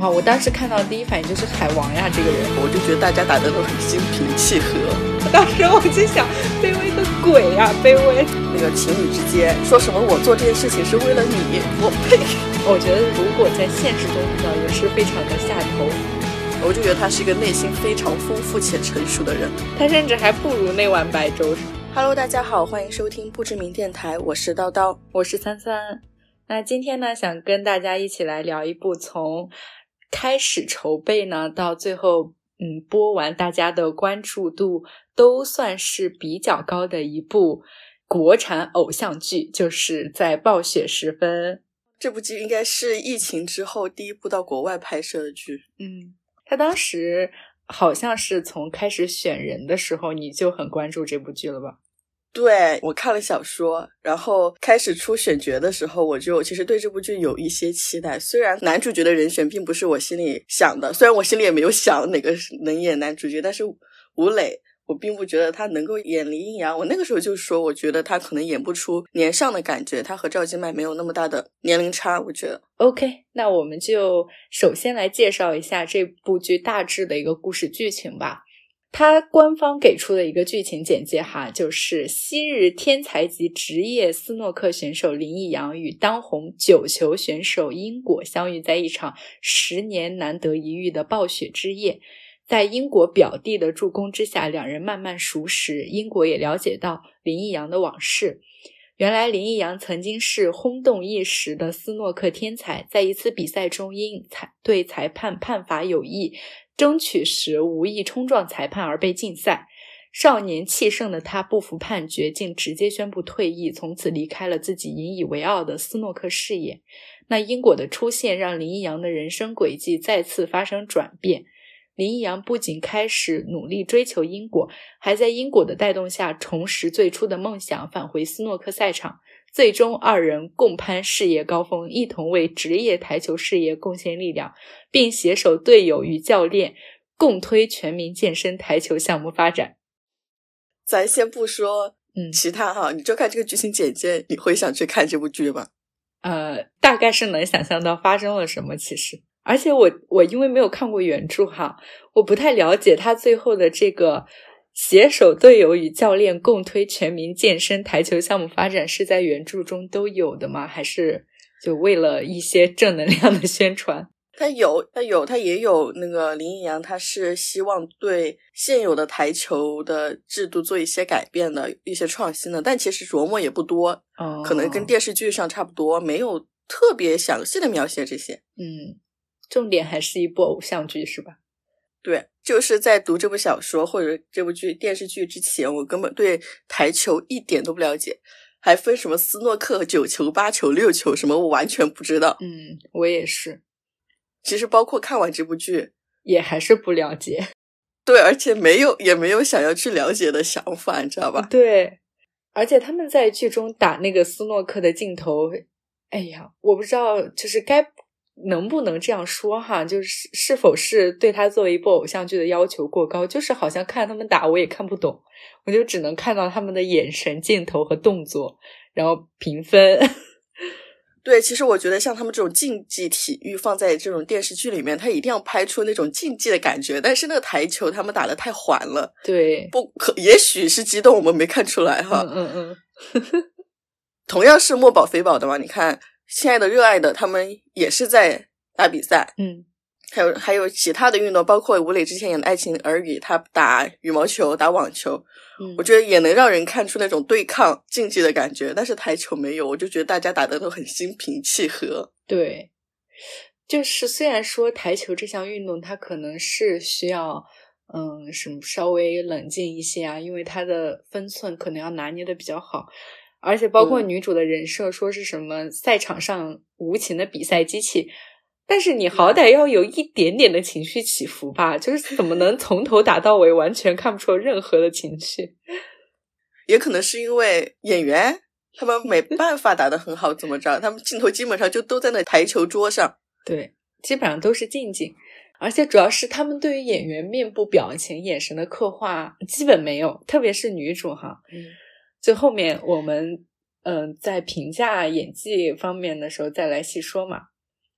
哇！我当时看到第一反应就是海王呀，这个人，我就觉得大家打的都很心平气和。当时我就想，卑微的鬼呀，卑微！那个情侣之间说什么我做这件事情是为了你，我呸！我觉得如果在现实中遇到，也是非常的下头。我就觉得他是一个内心非常丰富且成熟的人，他甚至还不如那碗白粥。Hello，大家好，欢迎收听不知名电台，我是叨叨，我是三三。那今天呢，想跟大家一起来聊一部从开始筹备呢到最后嗯播完，大家的关注度都算是比较高的一部国产偶像剧，就是在暴雪时分。这部剧应该是疫情之后第一部到国外拍摄的剧。嗯，他当时好像是从开始选人的时候，你就很关注这部剧了吧？对我看了小说，然后开始出选角的时候，我就其实对这部剧有一些期待。虽然男主角的人选并不是我心里想的，虽然我心里也没有想哪个能演男主角，但是吴磊。我并不觉得他能够演林阴阳，我那个时候就说，我觉得他可能演不出年上的感觉，他和赵今麦没有那么大的年龄差，我觉得。OK，那我们就首先来介绍一下这部剧大致的一个故事剧情吧。他官方给出的一个剧情简介哈，就是昔日天才级职业斯诺克选手林逸阳与当红九球选手因果相遇在一场十年难得一遇的暴雪之夜。在英国表弟的助攻之下，两人慢慢熟识。英国也了解到林逸阳的往事。原来林逸阳曾经是轰动一时的斯诺克天才，在一次比赛中因裁对裁判判罚有异，争取时无意冲撞裁判而被禁赛。少年气盛的他不服判决，竟直接宣布退役，从此离开了自己引以为傲的斯诺克事业。那因果的出现，让林一阳的人生轨迹再次发生转变。林一阳不仅开始努力追求因果，还在因果的带动下重拾最初的梦想，返回斯诺克赛场。最终，二人共攀事业高峰，一同为职业台球事业贡献力量，并携手队友与教练共推全民健身台球项目发展。咱先不说嗯其他哈，你就看这个剧情简介，你会想去看这部剧吗？呃，大概是能想象到发生了什么。其实。而且我我因为没有看过原著哈，我不太了解他最后的这个携手队友与教练共推全民健身台球项目发展是在原著中都有的吗？还是就为了一些正能量的宣传？他有，他有，他也有那个林逸阳，他是希望对现有的台球的制度做一些改变的一些创新的，但其实琢磨也不多，可能跟电视剧上差不多，没有特别详细的描写这些，嗯。重点还是一部偶像剧，是吧？对，就是在读这部小说或者这部剧电视剧之前，我根本对台球一点都不了解，还分什么斯诺克、九球、八球、六球什么，我完全不知道。嗯，我也是。其实包括看完这部剧，也还是不了解。对，而且没有也没有想要去了解的想法，你知道吧？对，而且他们在剧中打那个斯诺克的镜头，哎呀，我不知道，就是该。能不能这样说哈？就是是否是对他作为一部偶像剧的要求过高？就是好像看他们打我也看不懂，我就只能看到他们的眼神、镜头和动作，然后评分。对，其实我觉得像他们这种竞技体育放在这种电视剧里面，他一定要拍出那种竞技的感觉。但是那个台球他们打的太缓了，对，不可也许是激动，我们没看出来哈。嗯嗯。同样是墨宝非宝的嘛，你看。亲爱的，热爱的，他们也是在打比赛，嗯，还有还有其他的运动，包括吴磊之前演的《爱情儿语》，他打羽毛球、打网球，嗯，我觉得也能让人看出那种对抗竞技的感觉。但是台球没有，我就觉得大家打的都很心平气和。对，就是虽然说台球这项运动，它可能是需要，嗯，什么稍微冷静一些啊，因为它的分寸可能要拿捏的比较好。而且包括女主的人设，说是什么赛场上无情的比赛机器，但是你好歹要有一点点的情绪起伏吧？就是怎么能从头打到尾，完全看不出任何的情绪？也可能是因为演员他们没 办法打得很好，怎么着？他们镜头基本上就都在那台球桌上，对，基本上都是近景，而且主要是他们对于演员面部表情、眼神的刻画基本没有，特别是女主哈，嗯。就后面我们嗯在评价演技方面的时候再来细说嘛。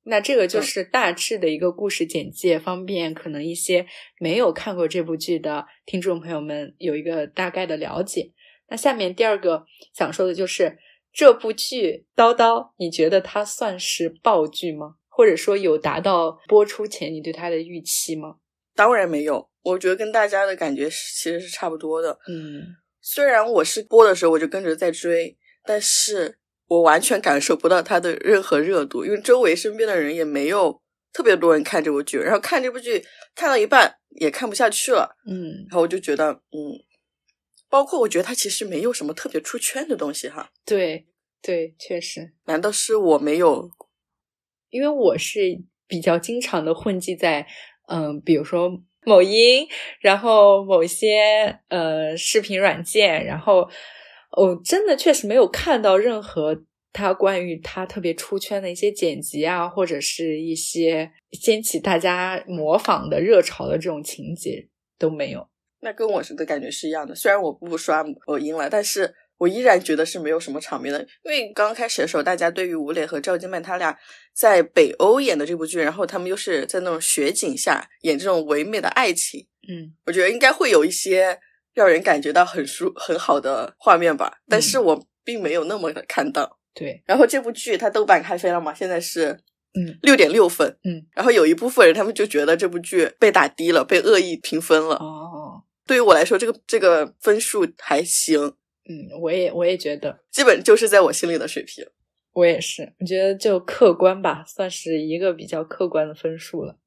那这个就是大致的一个故事简介，方便可能一些没有看过这部剧的听众朋友们有一个大概的了解。那下面第二个想说的就是这部剧，叨叨，你觉得它算是爆剧吗？或者说有达到播出前你对它的预期吗？当然没有，我觉得跟大家的感觉其实是差不多的。嗯，虽然我是播的时候我就跟着在追，但是。我完全感受不到它的任何热度，因为周围身边的人也没有特别多人看这部剧，然后看这部剧看到一半也看不下去了，嗯，然后我就觉得，嗯，包括我觉得它其实没有什么特别出圈的东西哈，对对，确实，难道是我没有？因为我是比较经常的混迹在，嗯，比如说某音，然后某些呃视频软件，然后。我真的确实没有看到任何他关于他特别出圈的一些剪辑啊，或者是一些掀起大家模仿的热潮的这种情节都没有。那跟我是的感觉是一样的。虽然我不刷某音了，但是我依然觉得是没有什么场面的。因为刚开始的时候，大家对于吴磊和赵今麦他俩在北欧演的这部剧，然后他们又是在那种雪景下演这种唯美的爱情，嗯，我觉得应该会有一些。让人感觉到很舒很好的画面吧，但是我并没有那么的看到。对，然后这部剧它豆瓣开飞了嘛，现在是嗯六点六分，嗯，然后有一部分人他们就觉得这部剧被打低了，被恶意评分了。哦，对于我来说，这个这个分数还行。嗯，我也我也觉得，基本就是在我心里的水平。我也是，我觉得就客观吧，算是一个比较客观的分数了。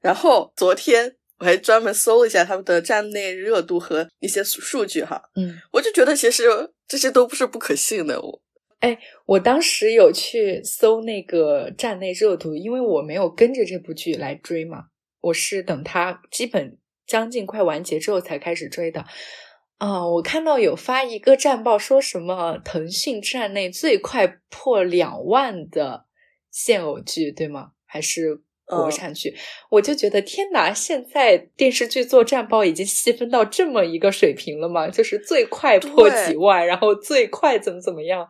然后昨天。我还专门搜了一下他们的站内热度和一些数据哈，嗯，我就觉得其实这些都不是不可信的。我，哎，我当时有去搜那个站内热度，因为我没有跟着这部剧来追嘛，我是等它基本将近快完结之后才开始追的。啊，我看到有发一个战报，说什么腾讯站内最快破两万的现偶剧，对吗？还是？国产剧，我就觉得天哪！现在电视剧做战报已经细分到这么一个水平了吗？就是最快破几万，然后最快怎么怎么样？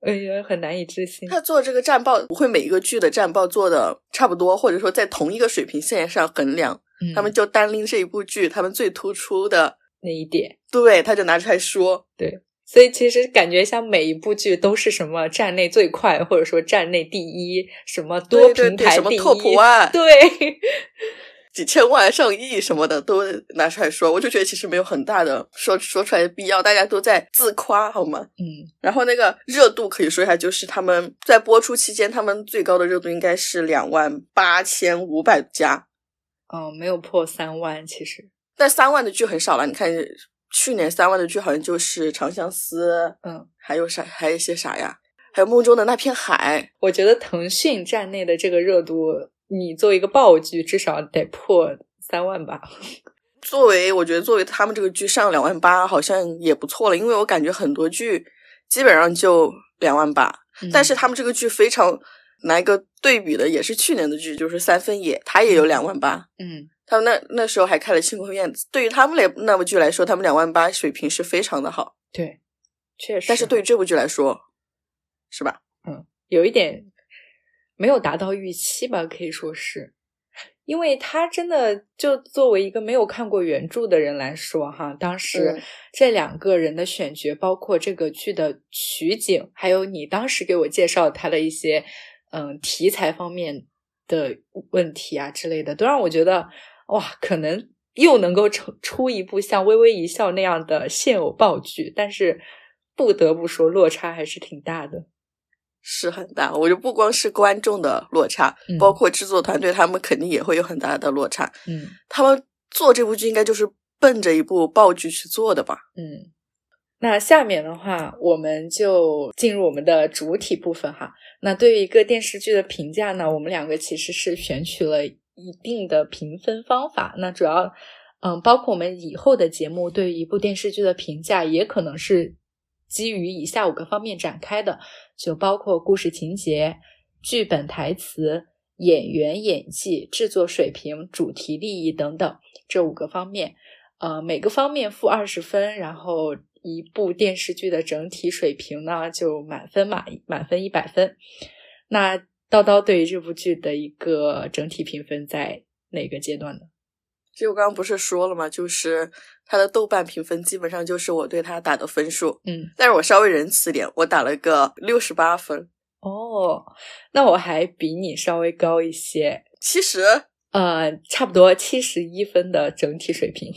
哎呀，很难以置信。他做这个战报不会每一个剧的战报做的差不多，或者说在同一个水平线上衡量，他们就单拎这一部剧他们最突出的那一点，对，他就拿出来说，对。所以其实感觉像每一部剧都是什么站内最快，或者说站内第一，什么多平台第一，什么 top one，对，几千万、上亿什么的都拿出来说，我就觉得其实没有很大的说说出来的必要，大家都在自夸，好吗？嗯。然后那个热度可以说一下，就是他们在播出期间，他们最高的热度应该是两万八千五百加，哦，没有破三万，其实，但三万的剧很少了，你看。去年三万的剧好像就是《长相思》，嗯，还有啥？还有一些啥呀？还有梦中的那片海。我觉得腾讯站内的这个热度，你作为一个爆剧，至少得破三万吧。作为我觉得，作为他们这个剧上两万八，好像也不错了。因为我感觉很多剧基本上就两万八，但是他们这个剧非常拿一个对比的，也是去年的剧，就是《三分野》，它也有两万八。嗯。他们那那时候还开了庆功宴，对于他们那那部剧来说，他们两万八水平是非常的好。对，确实。但是对于这部剧来说，是吧？嗯，有一点没有达到预期吧，可以说是，因为他真的就作为一个没有看过原著的人来说，哈，当时这两个人的选角，包括这个剧的取景，还有你当时给我介绍他的一些嗯题材方面的问题啊之类的，都让我觉得。哇，可能又能够出出一部像《微微一笑》那样的现偶爆剧，但是不得不说落差还是挺大的，是很大。我就不光是观众的落差，包括制作团队他们肯定也会有很大的落差。嗯，他们做这部剧应该就是奔着一部爆剧去做的吧？嗯，那下面的话我们就进入我们的主体部分哈。那对于一个电视剧的评价呢，我们两个其实是选取了。一定的评分方法，那主要，嗯，包括我们以后的节目对于一部电视剧的评价，也可能是基于以下五个方面展开的，就包括故事情节、剧本台词、演员演技、制作水平、主题利益等等这五个方面，呃，每个方面负二十分，然后一部电视剧的整体水平呢就满分嘛，满分一百分，那。叨叨对于这部剧的一个整体评分在哪个阶段呢？其实我刚刚不是说了嘛？就是它的豆瓣评分基本上就是我对它打的分数。嗯，但是我稍微仁慈点，我打了个六十八分。哦，那我还比你稍微高一些，其实呃，差不多七十一分的整体水平，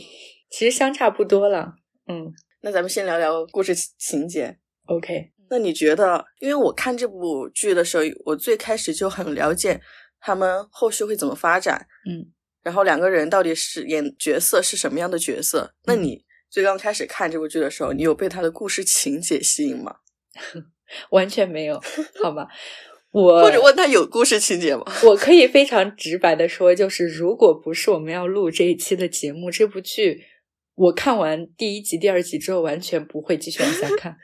其实相差不多了。嗯，那咱们先聊聊故事情节。OK，那你觉得？因为我看这部剧的时候，我最开始就很了解他们后续会怎么发展，嗯，然后两个人到底是演角色是什么样的角色？那你最刚开始看这部剧的时候，你有被他的故事情节吸引吗？完全没有，好吧？我或者问他有故事情节吗？我可以非常直白的说，就是如果不是我们要录这一期的节目，这部剧我看完第一集、第二集之后，完全不会继续往下看。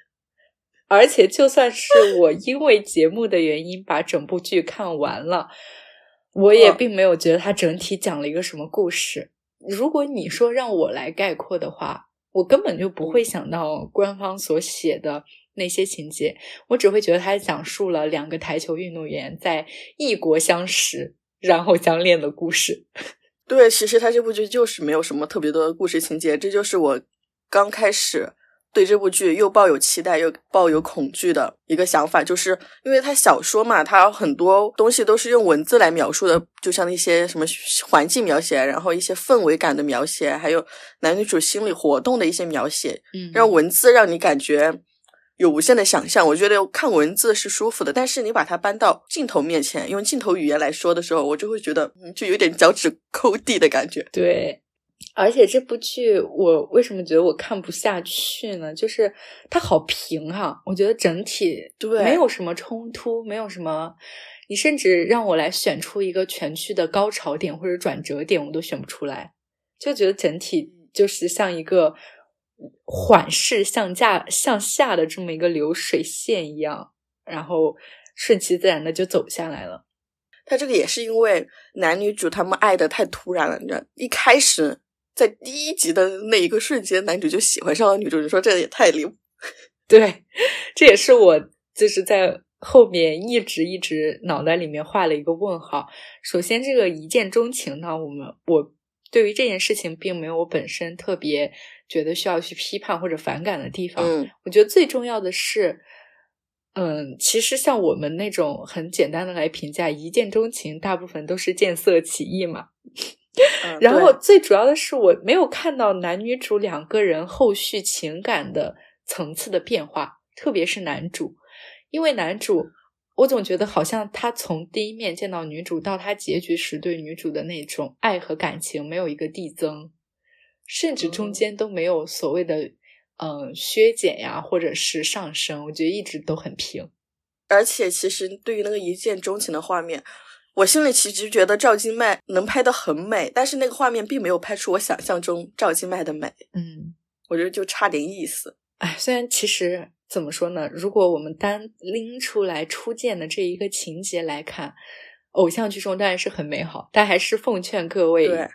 而且，就算是我因为节目的原因把整部剧看完了，我也哦并没有觉得它整体讲了一个什么故事。如果你说让我来概括的话，我根本就不会想到官方所写的那些情节，我只会觉得它讲述了两个台球运动员在异国相识，然后相恋的故事。对，其实他这部剧就是没有什么特别多的故事情节，这就是我刚开始对这部剧又抱有期待又抱有恐惧的一个想法，就是因为它小说嘛，它很多东西都是用文字来描述的，就像那些什么环境描写，然后一些氛围感的描写，还有男女主心理活动的一些描写，嗯让文字让你感觉有无限的想象。我觉得看文字是舒服的，但是你把它搬到镜头面前，用镜头语言来说的时候，我就会觉得嗯就有点脚趾抠地的感觉。对，而且这部剧我为什么觉得我看不下去呢？就是它好平哈、我觉得整体对没有什么冲突，没有什么。你甚至让我来选出一个全剧的高潮点或者转折点，我都选不出来，就觉得整体就是像一个缓势向下向下的这么一个流水线一样，然后顺其自然的就走下来了。他这个也是因为男女主他们爱的太突然了，你知道，一开始在第一集的那一个瞬间，男主就喜欢上了女主，你说这也太离谱。对，这也是我就是在后面一直一直脑袋里面画了一个问号。首先，这个一见钟情呢，我们我对于这件事情并没有我本身特别觉得需要去批判或者反感的地方。嗯，我觉得最重要的是，嗯，其实像我们那种很简单的来评价一见钟情，大部分都是见色起意嘛。嗯然后最主要的是，我没有看到男女主两个人后续情感的层次的变化，特别是男主，因为男主，我总觉得好像他从第一面见到女主到他结局时对女主的那种爱和感情没有一个递增，甚至中嗯。间都没有所谓的嗯、呃削减呀，或者是上升，我觉得一直都很平。而且其实对于那个一见钟情的画面，我心里其实觉得赵今麦能拍的很美，但是那个画面并没有拍出我想象中赵今麦的美，嗯。我觉得就差点意思。哎，虽然其实怎么说呢，如果我们单拎出来初见的这一个情节来看，偶像剧中当然是很美好，但还是奉劝各位，对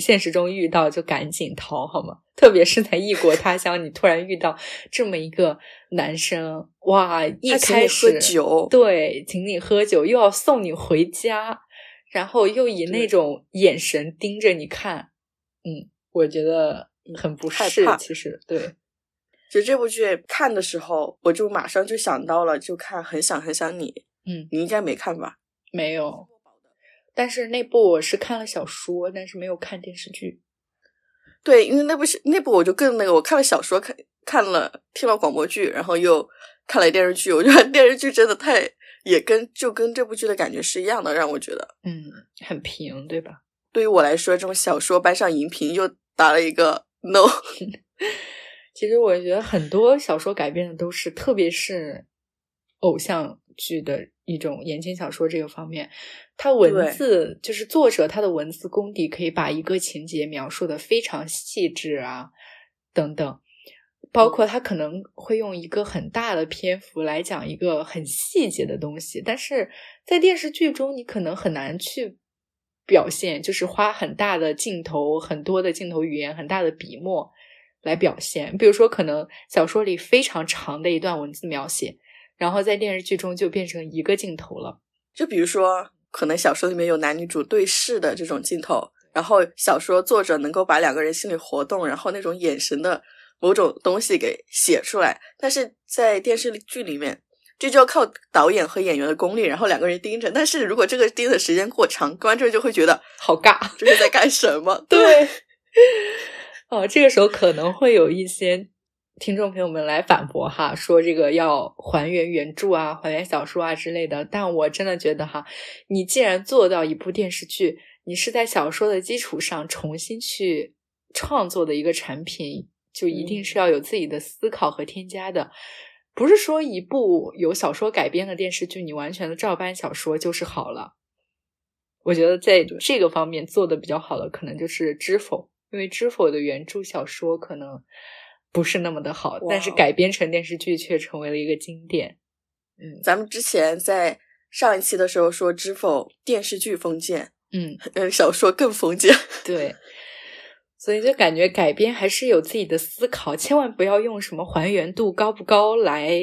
现实中遇到就赶紧逃好吗？特别是在异国他乡，你突然遇到这么一个男生，哇，一开始喝始酒，对，请你喝酒，又要送你回家，然后又以那种眼神盯着你看，嗯，我觉得很不适。其实对。其实这部剧看的时候，我就马上就想到了，就看《很想很想你》，嗯，你应该没看吧？没有，但是那部我是看了小说，但是没有看电视剧。对，因为那部是那部我就更那个，我看了小说，看看了听了广播剧，然后又看了电视剧，我觉得电视剧真的太也跟就跟这部剧的感觉是一样的，让我觉得嗯，很平，对吧？对于我来说，这种小说搬上荧屏又打了一个 no。其实我觉得很多小说改编的都是，特别是偶像剧的一种言情小说这个方面，它文字就是作者他的文字功底可以把一个情节描述的非常细致啊，等等。包括他可能会用一个很大的篇幅来讲一个很细节的东西，但是在电视剧中你可能很难去表现，就是花很大的镜头、很多的镜头语言、很大的笔墨来表现。比如说，可能小说里非常长的一段文字描写，然后在电视剧中就变成一个镜头了。就比如说，可能小说里面有男女主对视的这种镜头，然后小说作者能够把两个人心理活动，然后那种眼神的某种东西给写出来，但是在电视剧里面。这就要靠导演和演员的功力，然后两个人盯着。但是如果这个盯的时间过长，观众就会觉得好尬，这是在干什么？对。哦，这个时候可能会有一些听众朋友们来反驳哈，说这个要还原原著啊，还原小说啊之类的。但我真的觉得哈，你既然做到一部电视剧，你是在小说的基础上重新去创作的一个产品，就一定是要有自己的思考和添加的。不是说一部有小说改编的电视剧，你完全的照搬小说就是好了。我觉得在这个方面做的比较好的，可能就是《知否》，因为《知否》的原著小说可能不是那么的好，但是改编成电视剧却成为了一个经典。嗯，咱们之前在上一期的时候说《知否》电视剧封建，嗯嗯，小说更封建，对。所以就感觉改编还是有自己的思考，千万不要用什么还原度高不高来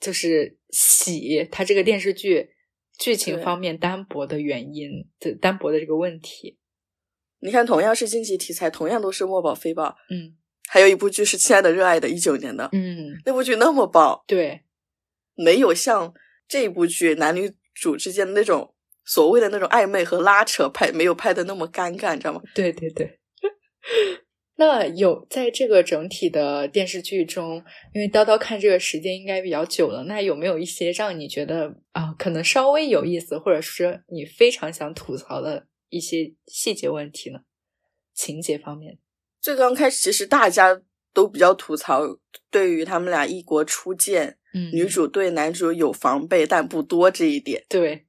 就是洗它这个电视剧剧情方面单薄的原因的单薄的这个问题。你看，同样是经济题材，同样都是墨宝非宝，嗯，还有一部剧是《亲爱的热爱的》，一九年的，嗯，那部剧那么爆，对，没有像这一部剧男女主之间的那种所谓的那种暧昧和拉扯拍没有拍的那么尴尬，你知道吗？对对对。那有在这个整体的电视剧中，因为叨叨看这个时间应该比较久了，那有没有一些让你觉得啊，可能稍微有意思，或者是你非常想吐槽的一些细节问题呢？情节方面，最刚开始其实大家都比较吐槽，对于他们俩异国初见，嗯，女主对男主有防备但不多这一点，对，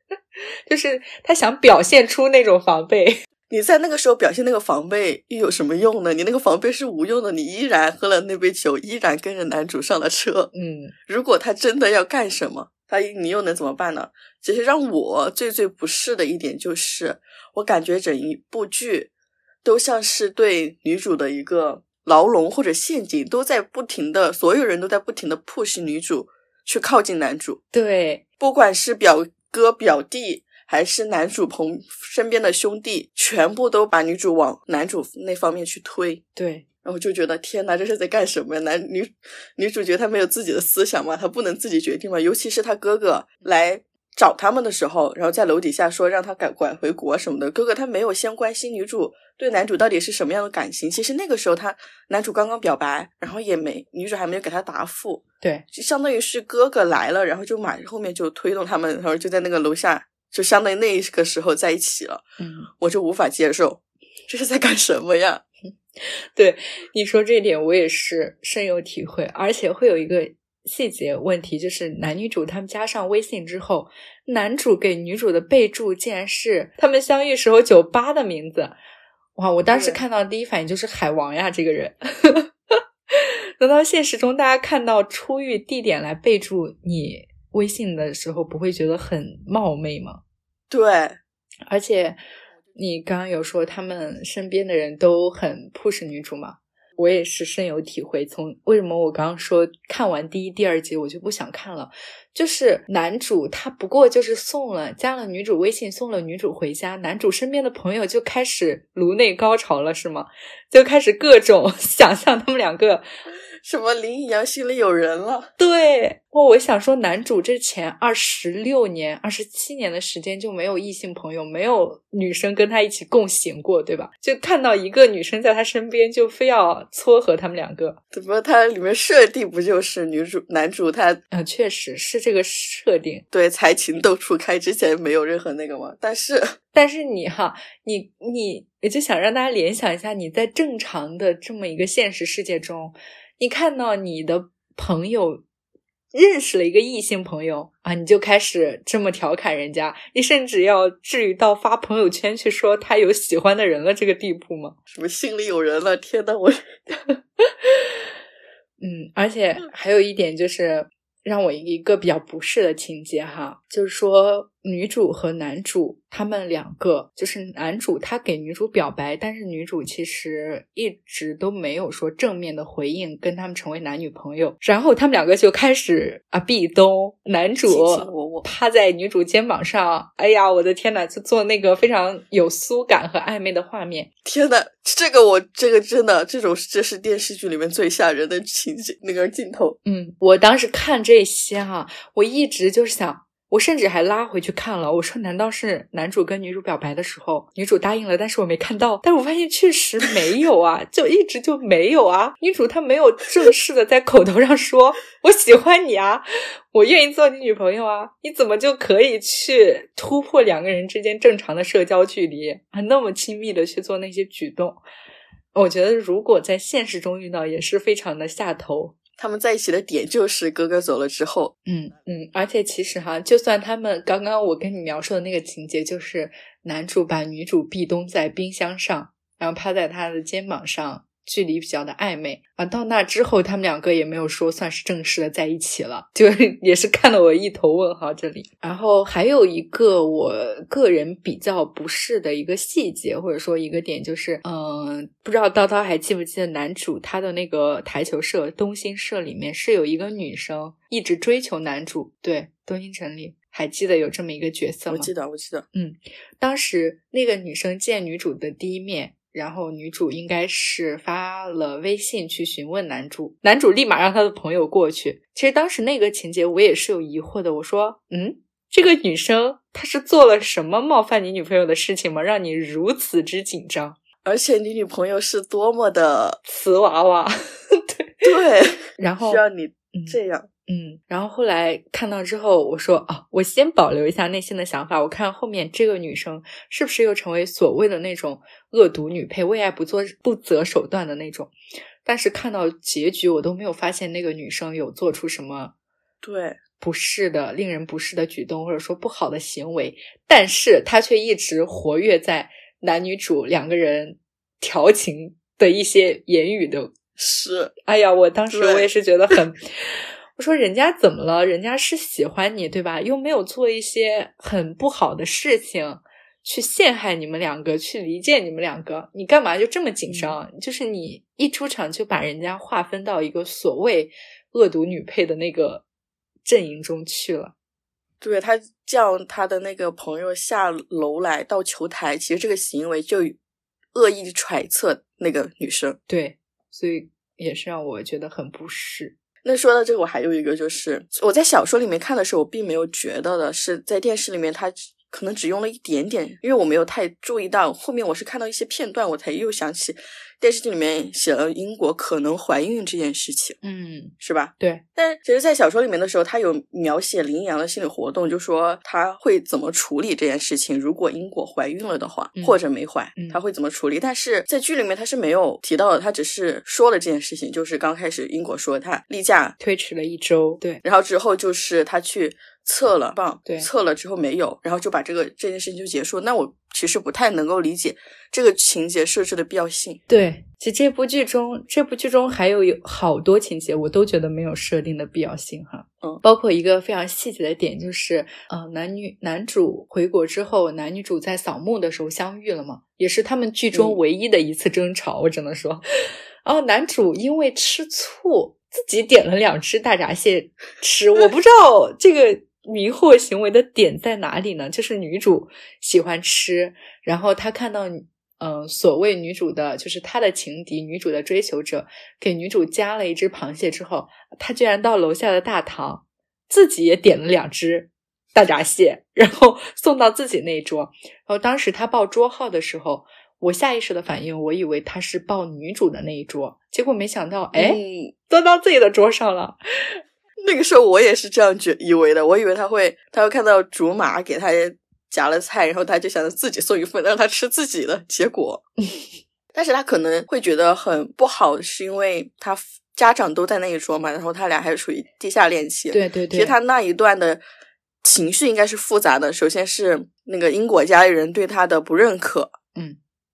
就是他想表现出那种防备。你在那个时候表现那个防备又有什么用呢？你那个防备是无用的，你依然喝了那杯酒，依然跟着男主上了车。嗯，如果他真的要干什么，他你又能怎么办呢？其实让我最最不适的一点就是，我感觉整一部剧都像是对女主的一个牢笼或者陷阱，都在不停的，所有人都在不停的 push 女主去靠近男主。对，不管是表哥表弟。还是男主朋身边的兄弟，全部都把女主往男主那方面去推。对，然后就觉得天哪，这是在干什么呀？男女女主角她没有自己的思想吗？她不能自己决定吗？尤其是她哥哥来找他们的时候，然后在楼底下说让他改拐回国什么的。哥哥他没有先关心女主对男主到底是什么样的感情。其实那个时候他男主刚刚表白，然后也没女主还没有给他答复。对，就相当于是哥哥来了，然后就马后面就推动他们，然后就在那个楼下。就相当于那个时候在一起了，嗯，我就无法接受，这是在干什么呀？对你说这点，我也是深有体会，而且会有一个细节问题，就是男女主他们加上微信之后，男主给女主的备注竟然是他们相遇时候酒吧的名字，哇！我当时看到第一反应就是海王呀，这个人。难道现实中大家看到出狱地点来备注你？微信的时候不会觉得很冒昧吗？对，而且你刚刚有说他们身边的人都很 push 女主嘛，我也是深有体会。从为什么我刚刚说看完第一、第二集我就不想看了，就是男主他不过就是送了加了女主微信，送了女主回家，男主身边的朋友就开始颅内高潮了，是吗？就开始各种 想象他们两个。什么林一阳心里有人了？对，我我想说，男主这前二十六年、二十七年的时间就没有异性朋友，没有女生跟他一起共行过，对吧？就看到一个女生在他身边，就非要撮合他们两个。怎么，他里面设定不就是女主、男主他？啊，确实是这个设定。对，才情窦初开之前没有任何那个吗？但是，但是你哈，你你，我就想让大家联想一下，你在正常的这么一个现实世界中。你看到你的朋友认识了一个异性朋友啊，你就开始这么调侃人家，你甚至要至于到发朋友圈去说他有喜欢的人了这个地步吗？什么心里有人了？天呐，我，嗯，而且还有一点就是让我一个比较不适的情节哈，就是说女主和男主他们两个，就是男主他给女主表白，但是女主其实一直都没有说正面的回应，跟他们成为男女朋友。然后他们两个就开始啊壁咚，男主我我趴在女主肩膀上，哎呀，我的天呐，就做那个非常有酥感和暧昧的画面。天呐，这个我这个真的这种这是电视剧里面最吓人的情景那个镜头。嗯，我当时看这些哈、我一直就是想，我甚至还拉回去看了。我说，难道是男主跟女主表白的时候，女主答应了，但是我没看到？但我发现确实没有啊，就一直就没有啊。女主她没有正式的在口头上说我喜欢你啊，我愿意做你女朋友啊，你怎么就可以去突破两个人之间正常的社交距离，啊，那么亲密的去做那些举动？我觉得如果在现实中遇到，也是非常的下头。他们在一起的点就是哥哥走了之后，嗯嗯，而且其实哈，就算他们刚刚我跟你描述的那个情节，就是男主把女主壁咚在冰箱上，然后趴在他的肩膀上，距离比较的暧昧啊。到那之后，他们两个也没有说算是正式的在一起了，就 也是看了我一头问号这里。然后还有一个我个人比较不适的一个细节，或者说一个点，就是嗯，不知道叨叨还记不记得男主他的那个台球社东兴社里面是有一个女生一直追求男主，对，东兴城里还记得有这么一个角色吗？我记得我记得，嗯当时那个女生见女主的第一面，然后女主应该是发了微信去询问男主，男主立马让他的朋友过去。其实当时那个情节我也是有疑惑的，我说，嗯，这个女生她是做了什么冒犯你女朋友的事情吗？让你如此之紧张？而且你女朋友是多么的瓷娃娃，对，对，然后需要你嗯这样。嗯，然后后来看到之后，我说啊，我先保留一下内心的想法，我看后面这个女生是不是又成为所谓的那种恶毒女配，为爱不做不择手段的那种。但是看到结局，我都没有发现那个女生有做出什么对，不适的、令人不适的举动，或者说不好的行为，但是她却一直活跃在男女主两个人调情的一些言语的是。哎呀，我当时我也是觉得很，我说人家怎么了？人家是喜欢你，对吧？又没有做一些很不好的事情去陷害你们两个，去离间你们两个，你干嘛就这么紧张？就是你一出场就把人家划分到一个所谓恶毒女配的那个阵营中去了。对他叫他的那个朋友下楼来到球台，其实这个行为就恶意揣测那个女生。对，所以也是让我觉得很不适。那说到这个，我还有一个就是我在小说里面看的时候，我并没有觉得的是在电视里面他可能只用了一点点，因为我没有太注意到。后面我是看到一些片段，我才又想起电视剧里面写了英国可能怀孕这件事情，嗯，是吧？对，但其实，在小说里面的时候，他有描写林阳的心理活动，就说他会怎么处理这件事情。如果英国怀孕了的话，嗯或者没怀嗯，他会怎么处理？但是在剧里面他是没有提到的，他只是说了这件事情，就是刚开始英国说他例假推迟了一周。对，然后之后就是他去测了棒，对测了之后没有，然后就把这个这件事情就结束。那我其实不太能够理解这个情节设置的必要性。对，其实这部剧中，这部剧中还有有好多情节，我都觉得没有设定的必要性哈。嗯包括一个非常细节的点，就是呃，男女男主回国之后，男女主在扫墓的时候相遇了嘛，也是他们剧中嗯唯一的一次争吵，我只能说。然后男主因为吃醋，自己点了两只大闸蟹吃，我不知道这个迷惑行为的点在哪里呢？就是女主喜欢吃，然后她看到嗯、呃所谓女主的，就是他的情敌，女主的追求者给女主加了一只螃蟹之后，她居然到楼下的大堂，自己也点了两只大闸蟹，然后 送到自己那一桌。然后当时他报桌号的时候，我下意识的反应，我以为他是报女主的那一桌，结果没想到，哎，嗯，端到自己的桌上了。那个时候我也是这样觉以为的，我以为他会他会看到竹马给他夹了菜，然后他就想着自己送一份让他吃自己的，结果，但是他可能会觉得很不好，是因为他家长都在那一桌嘛，然后他俩还处于地下恋情，对对对，其实他那一段的情绪应该是复杂的，首先是那个英国家里人对他的不认可，嗯，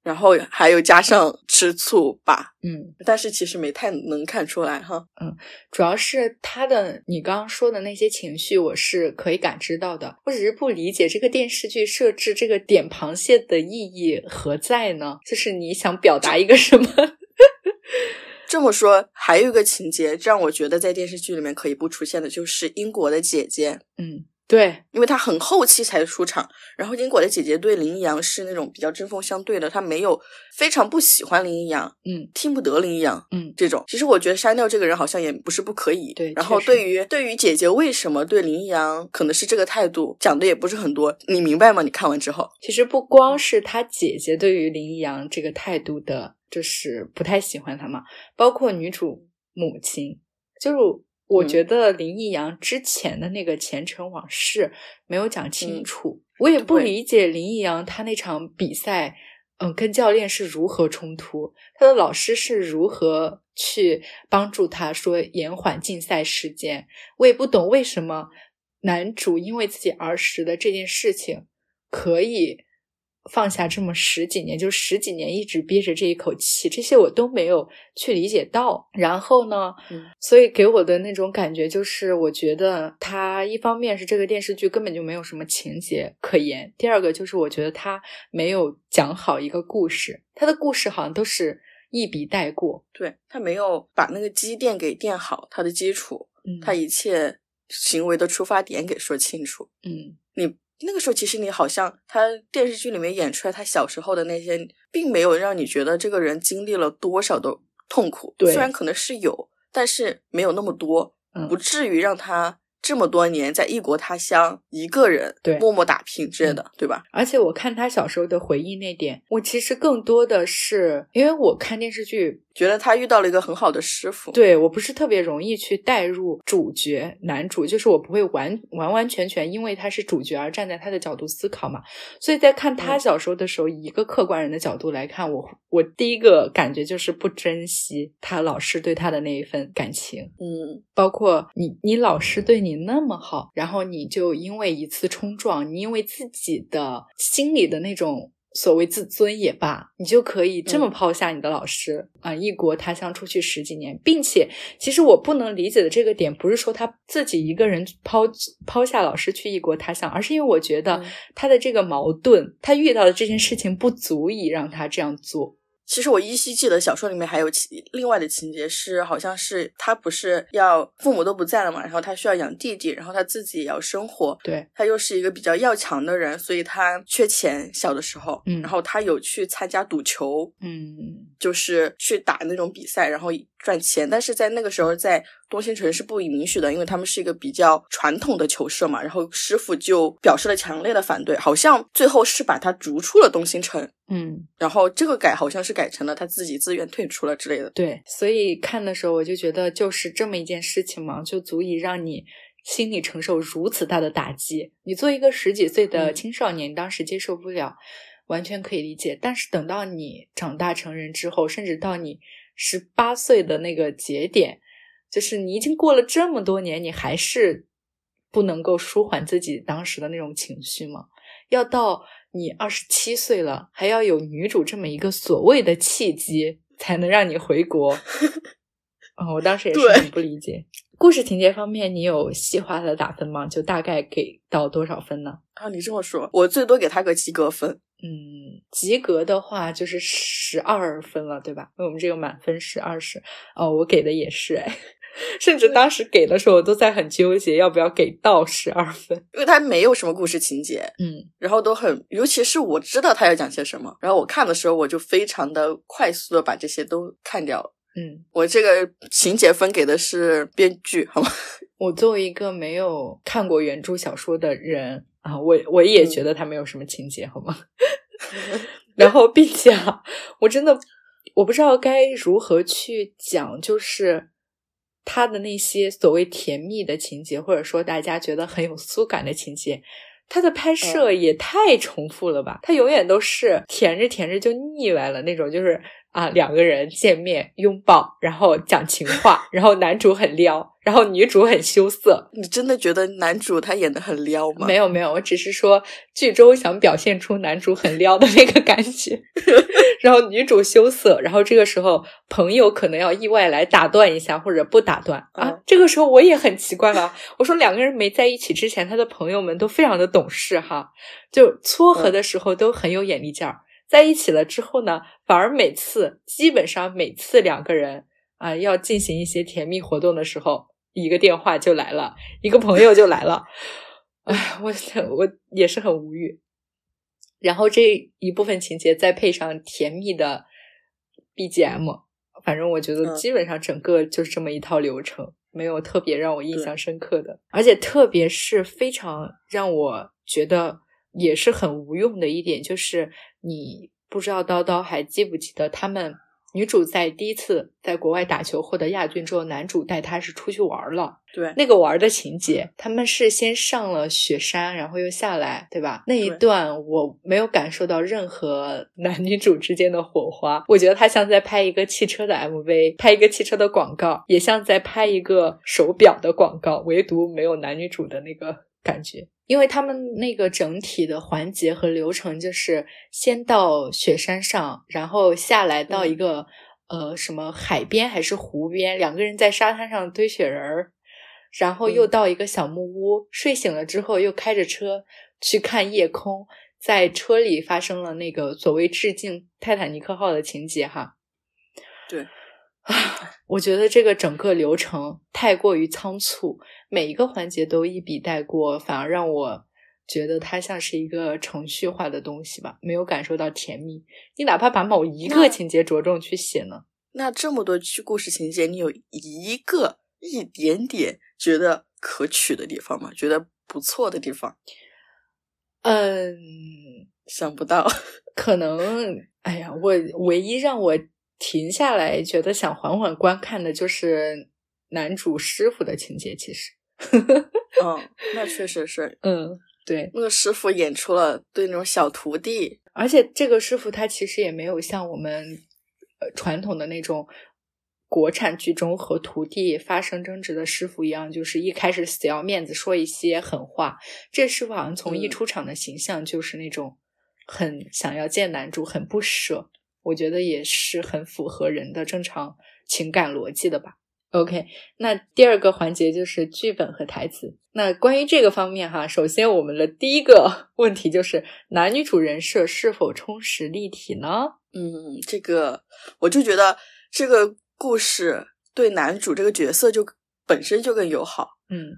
然后还有加上吃醋吧，嗯，但是其实没太能看出来哈。嗯主要是他的你刚刚说的那些情绪，我是可以感知到的。我只是不理解这个电视剧设置这个点螃蟹的意义何在呢？就是你想表达一个什么？这么说，还有一个情节让我觉得在电视剧里面可以不出现的，就是英国的姐姐，嗯，对，因为他很后期才出场。然后英国的姐姐对林一阳是那种比较针锋相对的，她没有非常不喜欢林一阳，嗯听不得林一阳，嗯这种。其实我觉得删掉这个人好像也不是不可以。对然后对于对于姐姐为什么对林一阳可能是这个态度，讲的也不是很多，你明白吗？你看完之后，其实不光是他姐姐对于林一阳这个态度的，就是不太喜欢他嘛，包括女主母亲，就是我嗯。觉得林一阳之前的那个前尘往事没有讲清嗯。楚，我也不理解林一阳他那场比赛，嗯，跟教练是如何冲突，他的老师是如何去帮助他说延缓竞赛时间，我也不懂为什么男主因为自己儿时的这件事情可以放下这么十几年，就十几年一直憋着这一口气，这些我都没有去理解到。然后呢，嗯所以给我的那种感觉就是，我觉得他一方面是这个电视剧根本就没有什么情节可言，第二个就是我觉得他没有讲好一个故事，他的故事好像都是一笔带过。对他没有把那个积淀给垫好，他的基础，嗯，他一切行为的出发点给说清楚。嗯你那个时候，其实你好像他电视剧里面演出来他小时候的那些，并没有让你觉得这个人经历了多少的痛苦。对虽然可能是有，但是没有那么多，嗯不至于让他这么多年在异国他乡一个人默默打拼之类的，对吧？而且我看他小时候的回忆那点，我其实更多的是因为我看电视剧，觉得他遇到了一个很好的师傅。对我不是特别容易去带入主角男主，就是我不会完完完全全因为他是主角而站在他的角度思考嘛。所以在看他嗯小时候的时候，以一个客观人的角度来看，我我第一个感觉就是不珍惜他老师对他的那一份感情。嗯，包括你，你老师对你那么好，然后你就因为一次冲撞，你因为自己的心里的那种所谓自尊也罢，你就可以这么嗯抛下你的老师啊、异国他乡出去十几年，并且其实我不能理解的这个点，不是说他自己一个人抛抛下老师去异国他乡，而是因为我觉得嗯他的这个矛盾，他遇到的这件事情不足以让他这样做。其实我依稀记得小说里面还有情另外的情节是，好像是他不是要父母都不在了嘛，然后他需要养弟弟，然后他自己也要生活。对，他又是一个比较要强的人，所以他缺钱，小的时候，嗯然后他有去参加赌球，嗯就是去打那种比赛，然后赚钱。但是在那个时候，在东兴城是不允许的，因为他们是一个比较传统的球社嘛。然后师傅就表示了强烈的反对，好像最后是把他逐出了东兴城。嗯。然后这个改好像是改成了他自己自愿退出了之类的。对，所以看的时候我就觉得，就是这么一件事情嘛，就足以让你心里承受如此大的打击。你作为一个十几岁的嗯青少年，当时接受不了，完全可以理解。但是等到你长大成人之后，甚至到你十八岁的那个节点，就是你已经过了这么多年，你还是不能够舒缓自己当时的那种情绪吗？要到你二十七岁了，还要有女主这么一个所谓的契机，才能让你回国。嗯，我当时也是很不理解。故事情节方面，你有细化的打分吗？就大概给到多少分呢？啊，你这么说，我最多给他个及格分。嗯，及格的话就是十二分了，对吧？因为我们这个满分是二十。哦，我给的也是哎，甚至当时给的时候，我都在很纠结要不要给到十二分。因为它没有什么故事情节，嗯然后都很，尤其是我知道他要讲些什么，然后我看的时候，我就非常的快速的把这些都看掉了。嗯，我这个情节分给的是编剧，好吗？我作为一个没有看过原著小说的人啊，我我也觉得他没有什么情节，好吗？然后，并且啊，我真的我不知道该如何去讲，就是他的那些所谓甜蜜的情节，或者说大家觉得很有苏感的情节，他的拍摄也太重复了吧？他永远都是甜着甜着就腻歪了那种，就是啊，两个人见面拥抱，然后讲情话，然后男主很撩，然后女主很羞涩。你真的觉得男主他演的很撩吗？没有没有，我只是说剧中想表现出男主很撩的那个感觉，然后女主羞涩，然后这个时候朋友可能要意外来打断一下，或者不打断啊。嗯这个时候我也很奇怪了，我说两个人没在一起之前，他的朋友们都非常的懂事哈，就撮合的时候都很有眼力劲儿。在一起了之后呢，反而每次基本上每次两个人啊、要进行一些甜蜜活动的时候，一个电话就来了，一个朋友就来了，哎，我我也是很无语。然后这一部分情节再配上甜蜜的 BGM，反正我觉得嗯。基本上整个就是这么一套流程，没有特别让我印象深刻的，而且特别是非常让我觉得也是很无用的一点，就是你不知道叨叨还记不记得他们女主在第一次在国外打球获得亚军之后，男主带她是出去玩了。对，那个玩的情节，他们是先上了雪山，然后又下来，对吧？那一段我没有感受到任何男女主之间的火花，我觉得他像在拍一个汽车的 MV，拍一个汽车的广告，也像在拍一个手表的广告，唯独没有男女主的那个感觉。因为他们那个整体的环节和流程，就是先到雪山上，然后下来到一个、呃什么海边还是湖边，两个人在沙滩上堆雪人儿，然后又嗯到一个小木屋，睡醒了之后又开着车去看夜空，在车里发生了那个所谓致敬泰坦尼克号的情节哈。对，我觉得这个整个流程太过于仓促，每一个环节都一笔带过，反而让我觉得它像是一个程序化的东西吧，没有感受到甜蜜。你哪怕把某一个情节着重去写呢，那这么多剧故事情节，你有一个一点点觉得可取的地方吗？觉得不错的地方？嗯，想不到。可能，哎呀，我唯一让我停下来觉得想缓缓观看的就是男主师傅的情节，其实，嗯，那确实是，嗯，对，那个师傅演出了对那种小徒弟，而且这个师傅他其实也没有像我们呃传统的那种国产剧中和徒弟发生争执的师傅一样，就是一开始死要面子说一些狠话。这师傅好像从一嗯出场的形象就是那种很想要见男主，很不舍。我觉得也是很符合人的正常情感逻辑的吧。OK，那第二个环节就是剧本和台词。那关于这个方面哈，首先我们的第一个 问题就是男女主人设是否充实立体呢？嗯，这个我就觉得这个故事对男主这个角色就本身就更友好。嗯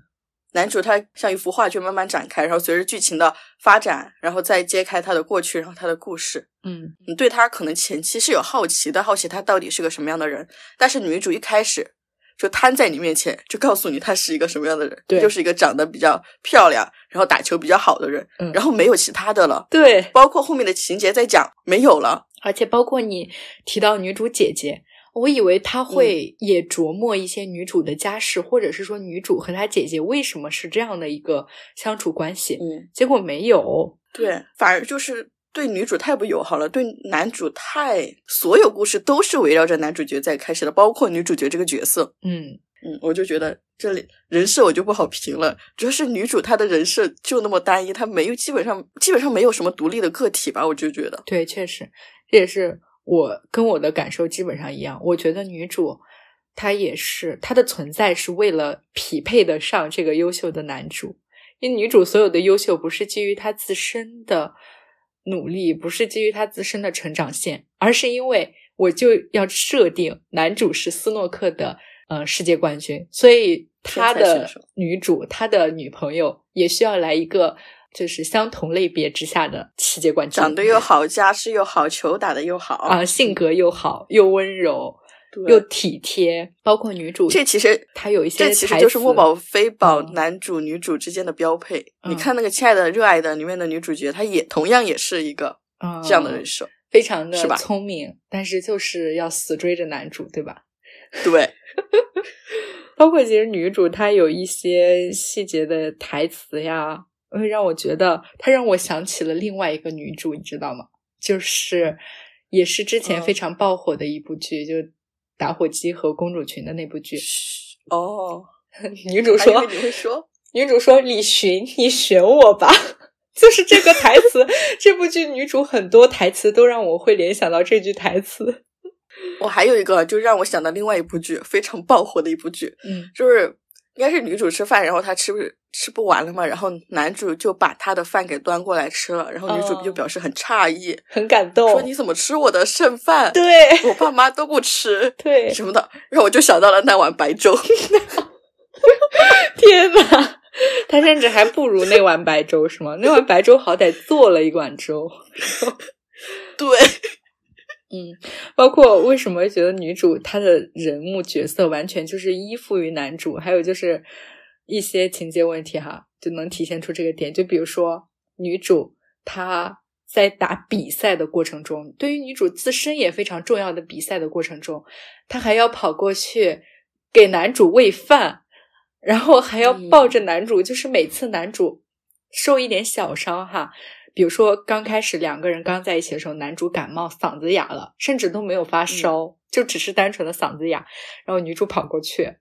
男主他像一幅画卷慢慢展开，然后随着剧情的发展，然后再揭开他的过去，然后他的故事。嗯你对他可能前期是有好奇的，好奇他到底是个什么样的人，但是女主一开始就摊在你面前，就告诉你他是一个什么样的人，对就是一个长得比较漂亮，然后打球比较好的人，嗯然后没有其他的了，对，包括后面的情节在讲没有了，而且包括你提到女主姐姐，我以为他会也琢磨一些女主的家世，或者是说女主和她姐姐为什么是这样的一个相处关系，嗯，结果没有。对，反而就是对女主太不友好了，对男主太，所有故事都是围绕着男主角在开始的，包括女主角这个角色。嗯嗯，我就觉得这里人设我就不好评了，主要是女主她的人设就那么单一，她没有基本上基本上没有什么独立的个体吧，我就觉得，对，确实，这也是我跟我的感受基本上一样。我觉得女主她也是她的存在是为了匹配得上这个优秀的男主，因为女主所有的优秀不是基于她自身的努力，不是基于她自身的成长线，而是因为我就要设定男主是斯诺克的呃世界冠军，所以他的女主，他的女朋友也需要来一个。就是相同类别之下的世界冠军，长得又好，家世又好，球打得又好啊，性格又好，又温柔，又体贴，包括女主，这其实她有一些这其实就是墨宝非宝嗯男主女主之间的标配。嗯你看那个《亲爱的热爱的》里面的女主角，她也同样也是一个嗯这样的人设。非常的聪明，但是就是要死追着男主，对吧？对，包括其实女主她有一些细节的台词呀，会让我觉得，她让我想起了另外一个女主，你知道吗？就是也是之前嗯非常爆火的一部剧，就打火机和公主裙的那部剧。哦，女主说你会说，女主说：“李寻，你选我吧。”就是这个台词，这部剧女主很多台词都让我会联想到这句台词。我还有一个，就让我想到另外一部剧，非常爆火的一部剧，嗯就是应该是女主吃饭，然后她吃不吃不完了嘛，然后男主就把她的饭给端过来吃了，然后女主哦就表示很诧异，很感动。说你怎么吃我的剩饭？对我爸妈都不吃 对，什么的，然后我就想到了那碗白粥。天呐，他甚至还不如那碗白粥是吗？那碗白粥好歹做了一碗粥。对，嗯，包括为什么觉得女主她的人物角色完全就是依附于男主，还有就是一些情节问题哈，就能体现出这个点。就比如说女主她在打比赛的过程中，对于女主自身也非常重要的比赛的过程中，她还要跑过去给男主喂饭，然后还要抱着男主，就是每次男主受一点小伤哈。比如说，刚开始两个人刚在一起的时候，男主感冒嗓子哑了，甚至都没有发烧，就只是单纯的嗓子哑。然后女主跑过去，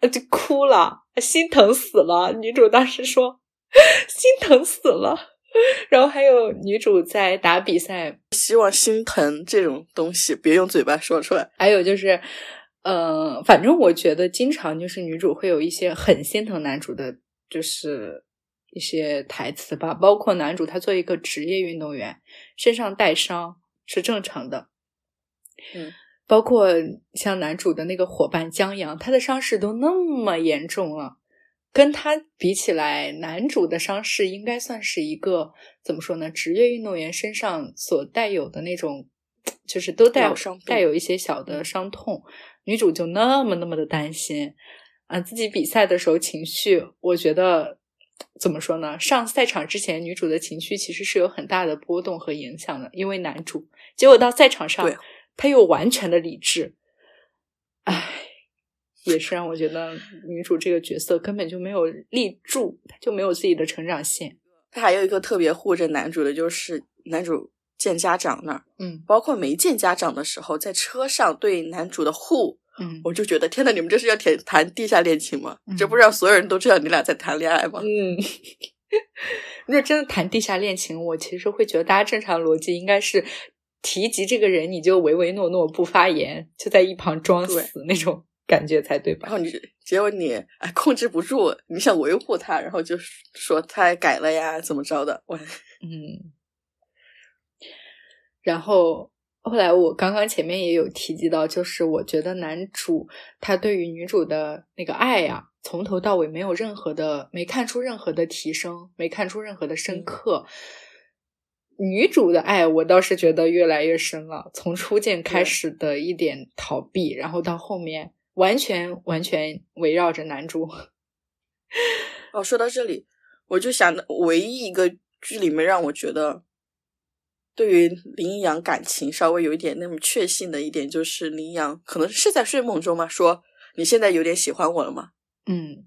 呃就哭了，心疼死了。女主当时说心疼死了。然后还有女主在打比赛，希望心疼这种东西别用嘴巴说出来。还有就是，呃，反正我觉得经常就是女主会有一些很心疼男主的，就是一些台词吧。包括男主他作为一个职业运动员，身上带伤是正常的。嗯，包括像男主的那个伙伴江阳，他的伤势都那么严重了。跟他比起来，男主的伤势应该算是一个怎么说呢？职业运动员身上所带有的那种，就是都带有伤带有一些小的伤痛。女主就那么那么的担心啊，自己比赛的时候情绪，我觉得怎么说呢？上赛场之前，女主的情绪其实是有很大的波动和影响的，因为男主结果到赛场上对，他又完全的理智，唉。也是让我觉得女主这个角色根本就没有立住，她就没有自己的成长线。她还有一个特别护着男主的，就是男主见家长那儿，嗯包括没见家长的时候，在车上对男主的护，嗯我就觉得天呐，你们这是要谈谈地下恋情吗？嗯这不让所有人都知道你俩在谈恋爱吗？嗯，如果真的谈地下恋情，我其实会觉得大家正常逻辑应该是提及这个人你就唯唯诺诺不发言，就在一旁装死那种感觉才对吧？然后你结果你哎控制不住，你想维护他，然后就说他改了呀，怎么着的？我嗯，然后后来我刚刚前面也有提及到，就是我觉得男主他对于女主的那个爱呀、从头到尾没有任何的，没看出任何的提升，没看出任何的深刻。女主的爱，我倒是觉得越来越深了。从初见开始的一点逃避，然后到后面完全完全围绕着男主。哦，说到这里，我就想到唯一一个剧里面让我觉得对于林阳感情稍微有一点那么确信的一点，就是林阳可能是在睡梦中嘛，说你现在有点喜欢我了吗？嗯，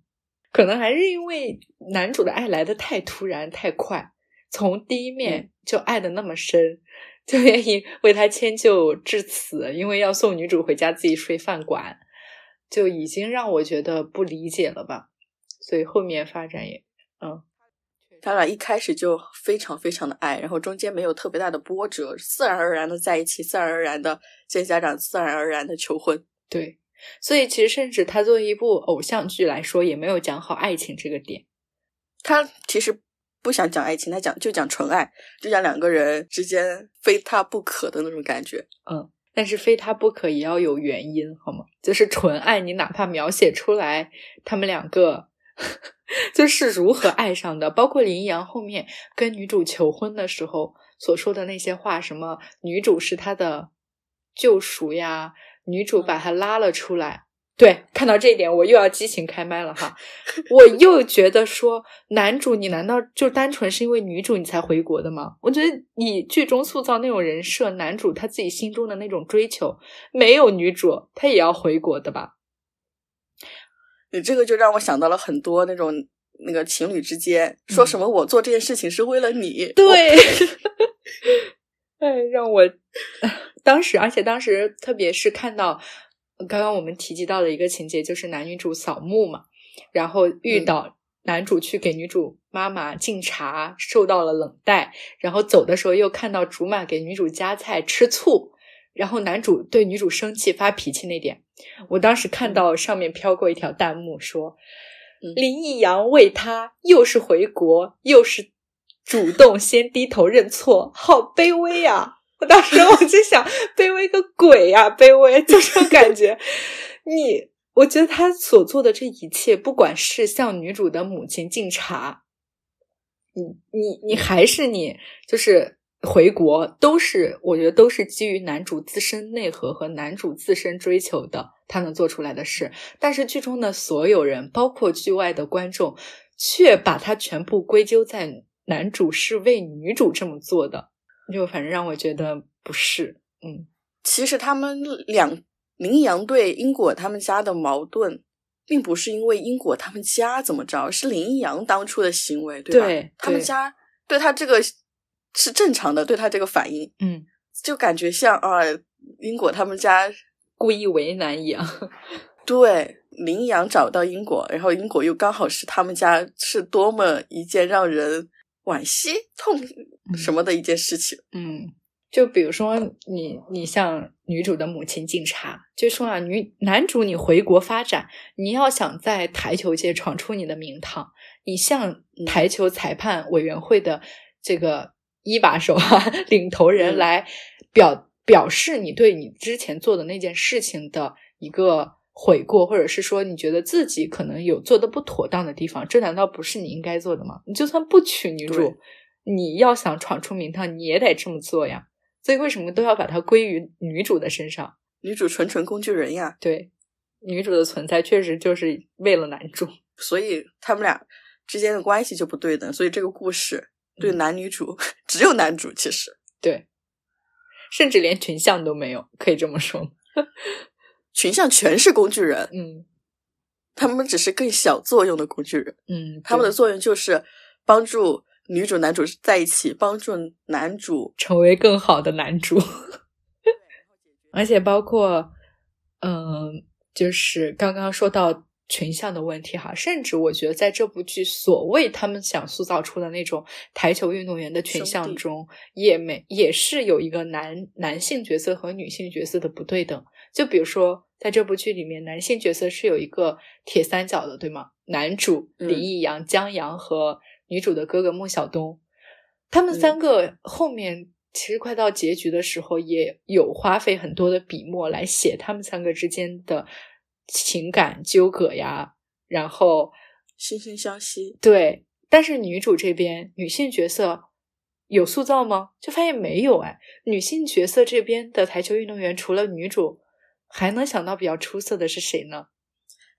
可能还是因为男主的爱来的太突然、太快，从第一面就爱的那么深，就愿意为他迁就至此，因为要送女主回家自己睡饭馆，就已经让我觉得不理解了吧。所以后面发展也，嗯，他俩一开始就非常非常的爱，然后中间没有特别大的波折，自然而然的在一起，自然而然的见家长，自然而然的求婚。对。所以其实甚至他作为一部偶像剧来说，也没有讲好爱情这个点。他其实不想讲爱情，他讲就讲纯爱，就讲两个人之间非他不可的那种感觉。嗯，但是非他不可也要有原因，好吗？就是纯爱，你哪怕描写出来他们两个 就是如何爱上的，包括林阳后面跟女主求婚的时候所说的那些话，什么女主是他的救赎呀，女主把他拉了出来。对，看到这一点，我又要激情开麦了哈！我又觉得说，男主你难道就单纯是因为女主你才回国的吗？我觉得你剧中塑造那种人设，男主他自己心中的那种追求，没有女主他也要回国的吧？你这个就让我想到了很多那种那个情侣之间说什么“我做这件事情是为了你”，对，哎，让我当时，而且当时特别是看到刚刚我们提及到的一个情节，就是男女主扫墓嘛，然后遇到男主去给女主妈妈敬茶，受到了冷待，然后走的时候又看到竹马给女主夹菜吃醋，然后男主对女主生气发脾气那点，我当时看到上面飘过一条弹幕说。林逸阳为他又是回国，又是主动先低头认错，好卑微呀！我当时我就想，卑微个鬼呀，卑微就这种感觉。你，我觉得他所做的这一切，不管是向女主的母亲敬茶，你你你还是你，就是回国，都是我觉得都是基于男主自身内核和男主自身追求的。他能做出来的事，但是剧中的所有人，包括剧外的观众，却把他全部归咎在男主是为女主这么做的，就反正让我觉得不是。嗯，其实他们两林逸阳对英果他们家的矛盾，并不是因为英果他们家怎么着，是林逸阳当初的行为，对吧？他们家对他这个是正常的，对他这个反应，嗯，就感觉像啊，英国他们家。故意为难一样，对林阳找到英国，然后英国又刚好是他们家，是多么一件让人惋惜、痛什么的一件事情。嗯，就比如说你，你向女主的母亲敬茶，就说啊，女男主你回国发展，你要想在台球界闯出你的名堂，你向台球裁判委员会的这个一把手啊，领头人来表。表示你对你之前做的那件事情的一个悔过，或者是说你觉得自己可能有做的不妥当的地方，这难道不是你应该做的吗？你就算不娶女主，你要想闯出名堂，你也得这么做呀。所以为什么都要把它归于女主的身上？女主纯纯工具人呀。对，女主的存在确实就是为了男主，所以他们俩之间的关系就不对等。所以这个故事对男女主 只有男主，其实对。甚至连群像都没有，可以这么说。群像全是工具人，嗯，他们只是更小作用的工具人，嗯，他们的作用就是帮助女主、男主在一起，帮助男主成为更好的男主。而且包括，嗯，就是刚刚说到。群像的问题哈，甚至我觉得在这部剧所谓他们想塑造出的那种台球运动员的群像中，也没也是有一个男男性角色和女性角色的不对等。就比如说在这部剧里面，男性角色是有一个铁三角的，对吗？男主李易阳、江阳和女主的哥哥孟小冬，他们三个后面其实快到结局的时候，也有花费很多的笔墨来写他们三个之间的。情感纠葛呀，然后惺惺相惜。对，但是女主这边女性角色有塑造吗？就发现没有哎。女性角色这边的台球运动员，除了女主，还能想到比较出色的是谁呢？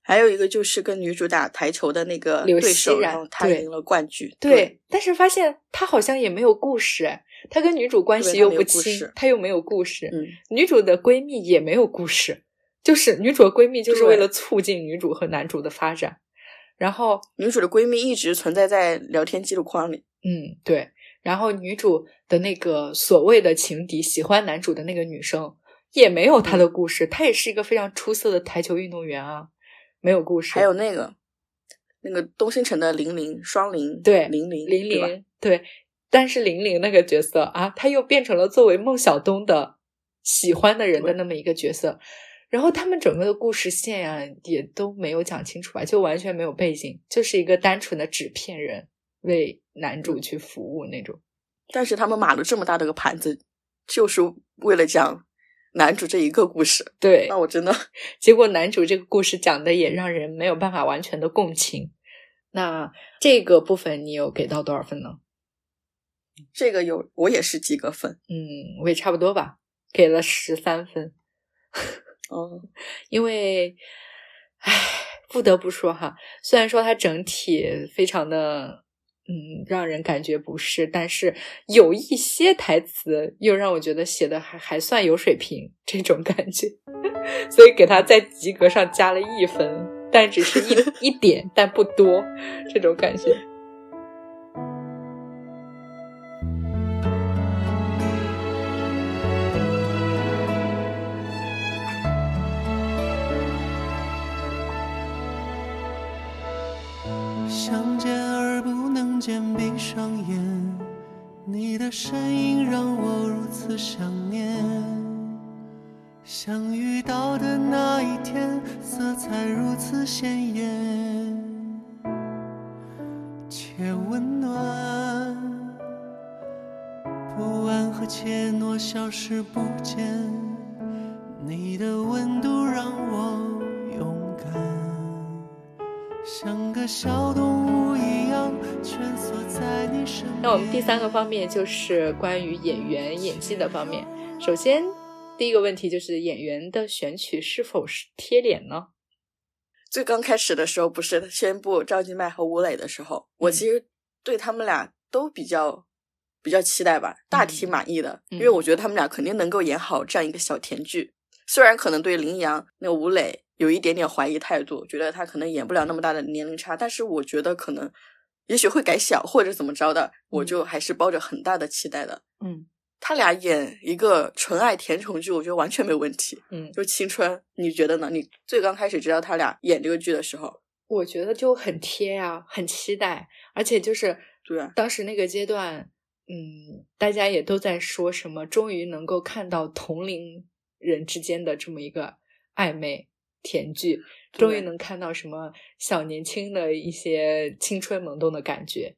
还有一个就是跟女主打台球的那个刘熙然，她赢了冠军。对，但是发现她好像也没有故事哎，他跟女主关系又不亲，她又没有故事。嗯，女主的闺蜜也没有故事。就是女主的闺蜜，就是为了促进女主和男主的发展。然后女主的闺蜜一直存在在聊天记录框里。嗯，对。然后女主的那个所谓的情敌，喜欢男主的那个女生，也没有她的故事。她也是一个非常出色的台球运动员啊，没有故事。还有那个那个东星城的玲玲，双玲，对，玲玲，玲玲，对。但是玲玲那个角色啊，她又变成了作为孟小冬的喜欢的人的那么一个角色。然后他们整个的故事线呀，也都没有讲清楚吧，就完全没有背景，就是一个单纯的纸片人为男主去服务那种。但是他们码了这么大的个盘子，就是为了讲男主这一个故事。对，那我真的，结果男主这个故事讲的也让人没有办法完全的共情。那这个部分你有给到多少分呢？这个有，我也是及格分。嗯，我也差不多吧，给了十三分。哦，因为，唉，不得不说哈，虽然说它整体非常的，嗯，让人感觉不适，但是有一些台词又让我觉得写的还还算有水平，这种感觉，所以给他在及格上加了一分，但只是一 一点，但不多，这种感觉。想见而不能见，闭上眼，你的身影让我如此想念。相遇到的那一天，色彩如此鲜艳且温暖，不安和怯懦消失不见，你的温度让我，像个小动物一样蜷缩在你身边。那我们第三个方面就是关于演员演技的方面。首先，第一个问题就是演员的选取是否是贴脸呢？最刚开始的时候，不是宣布赵今麦和吴磊的时候，我其实对他们俩都比较比较期待吧，大体满意的，因为我觉得他们俩肯定能够演好这样一个小甜剧。虽然可能对林阳那个吴磊有一点点怀疑态度，觉得他可能演不了那么大的年龄差，但是我觉得可能也许会改小或者怎么着的，我就还是抱着很大的期待的。嗯他俩演一个纯爱甜宠剧，我觉得完全没有问题。嗯，就青春，你觉得呢？你最刚开始知道他俩演这个剧的时候，我觉得就很贴啊，很期待，而且就是对啊当时那个阶段，嗯，大家也都在说什么，终于能够看到同龄人之间的这么一个暧昧甜剧，终于能看到什么小年轻的一些青春萌动的感觉。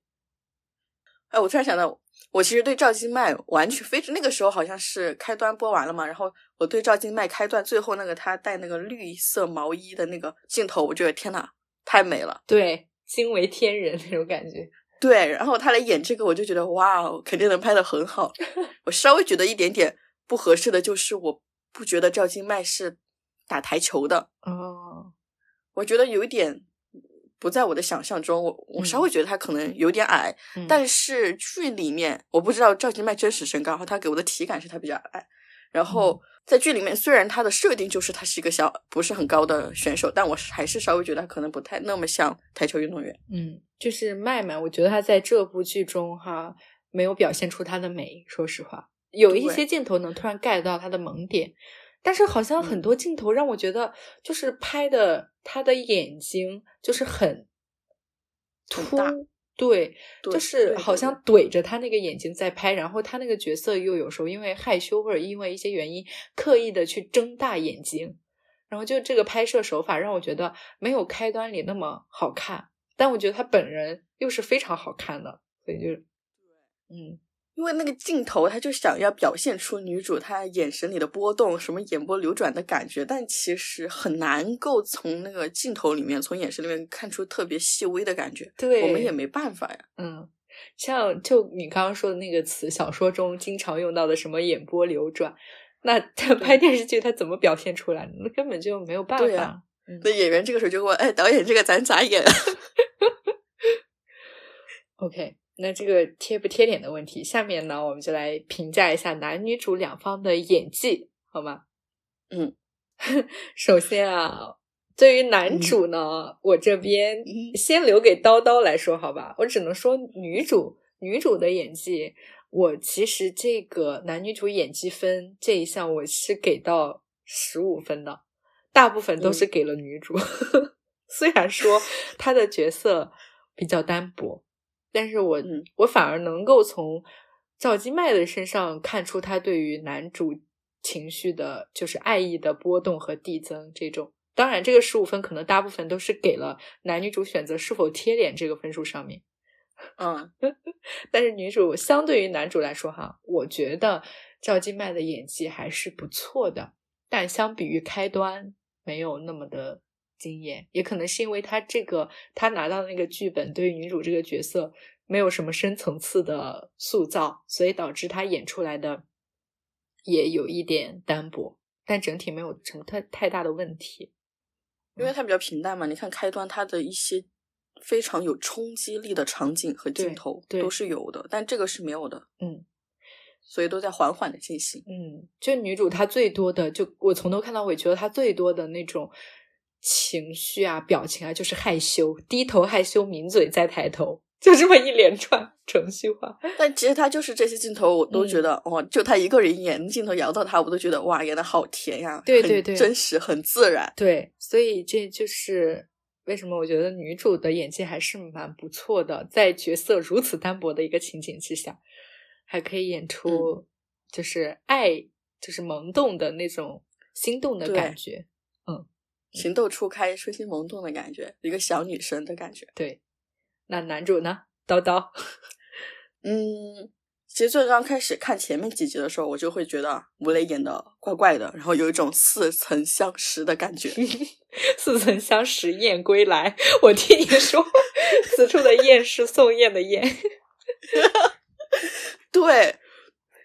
哎，我突然想到，我其实对赵今麦完全非那个时候好像是开端播完了嘛，然后我对赵今麦开端最后那个他戴那个绿色毛衣的那个镜头，我觉得天呐，太美了。对，惊为天人那种感觉。对，然后他来演这个，我就觉得哇哦，肯定能拍的很好。我稍微觉得一点点不合适的就是，我不觉得赵今麦是打台球的，哦，我觉得有一点不在我的想象中。我我稍微觉得他可能有点矮，嗯但是剧里面我不知道赵今麦真实身高，他给我的体感是他比较矮。然后在剧里面，虽然他的设定就是他是一个小不是很高的选手，但我还是稍微觉得他可能不太那么像台球运动员。嗯，就是麦麦，我觉得他在这部剧中哈没有表现出她的美，说实话，有一些镜头能突然 get 到她的萌点，但是好像很嗯。多镜头让我觉得就是拍的他的眼睛就是很突很，对，对就是好像。怼着他那个眼睛在拍，然后他那个角色又有时候因为害羞或者因为一些原因刻意的去睁大眼睛，然后就这个拍摄手法让我觉得没有开端里那么好看，但我觉得他本人又是非常好看的，所以就，嗯，因为那个镜头，他就想要表现出女主她眼神里的波动，什么眼波流转的感觉，但其实很难够从那个镜头里面，从眼神里面看出特别细微的感觉。对，我们也没办法呀。嗯，像就你刚刚说的那个词，小说中经常用到的什么眼波流转，那他拍电视剧他怎么表现出来呢？那根本就没有办法。那演员这个时候就问：“哎，导演，这个咱咋演？” OK，那这个贴不贴脸的问题，下面呢，我们就来评价一下男女主两方的演技，好吗？嗯，首先啊，对于男主呢，我这边嗯先留给叨叨来说，好吧？我只能说女主女主的演技，我其实这个男女主演技分这一项我是给到十五分的，大部分都是给了女主。虽然说她的角色比较单薄，但是我、嗯我反而能够从赵今麦的身上看出她对于男主情绪的，就是爱意的波动和递增这种。当然，这个十五分可能大部分都是给了男女主选择是否贴脸这个分数上面。嗯，但是女主相对于男主来说，哈，我觉得赵今麦的演技还是不错的，但相比于开端没有那么的惊艳，也可能是因为他这个他拿到的那个剧本对于女主这个角色没有什么深层次的塑造，所以导致他演出来的也有一点单薄，但整体没有什么太太大的问题。因为它比较平淡嘛。你看开端，它的一些非常有冲击力的场景和镜头都是有的，但这个是没有的，嗯所以都在缓缓的进行。嗯，就女主她最多的，就我从头看到尾，觉得她最多的那种情绪啊、表情啊，就是害羞，低头害羞，抿嘴再抬头，就这么一连串程序化。但其实他就是这些镜头，我都觉得、哦，就他一个人演，镜头摇到他，我都觉得哇，演的好甜呀，很对对对真实，很自然。对，所以这就是为什么我觉得女主的演技还是蛮不错的，在角色如此单薄的一个情景之下，还可以演出就是爱，就是萌动的那种心动的感觉。情窦初开、春心萌动的感觉，一个小女生的感觉。对，那男主呢？叨叨，嗯，其实最刚开始看前面几集的时候，我就会觉得吴磊演的怪怪的，然后有一种似曾相识的感觉。似曾相识燕归来。我听你说，此处的燕是宋燕的燕。对，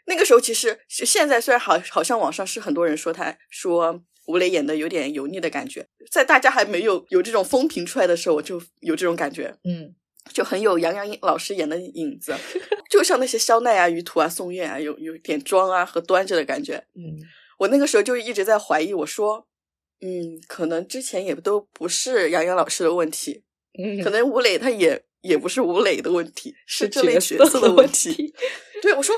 那个时候其实现在虽然好好像网上是很多人说他说吴磊演的有点油腻的感觉，在大家还没有有这种风评出来的时候，我就有这种感觉，嗯，就很有杨洋老师演的影子，就像那些肖奈啊、于途啊、宋焰啊，有有点装啊和端着的感觉。嗯，我那个时候就一直在怀疑，我说，嗯，可能之前也都不是杨洋老师的问题，嗯，可能吴磊他也也不是吴磊的问题，是这类角色的问题。题。对我说，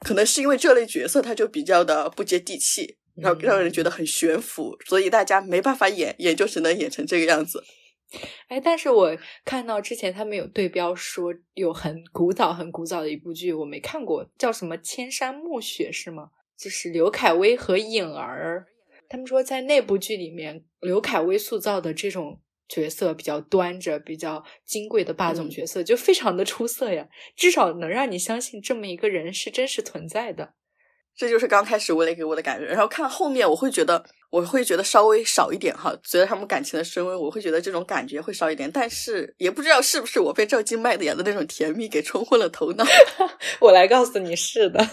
可能是因为这类角色他就比较的不接地气，然后让人觉得很悬浮，所以大家没办法演，演就只能演成这个样子。哎，但是我看到之前他们有对标说有很古早、很古早的一部剧，我没看过，叫什么《千山暮雪》是吗？就是刘恺威和颖儿，他们说在那部剧里面，刘恺威塑造的这种角色比较端着、比较金贵的霸总嗯角色，就非常的出色呀，至少能让你相信这么一个人是真实存在的。这就是刚开始吴磊给我的感觉，然后看后面我会觉得，我会觉得稍微少一点哈。随着他们感情的升温，我会觉得这种感觉会少一点，但是也不知道是不是我被赵今麦的演的那种甜蜜给冲昏了头脑。我来告诉你是的，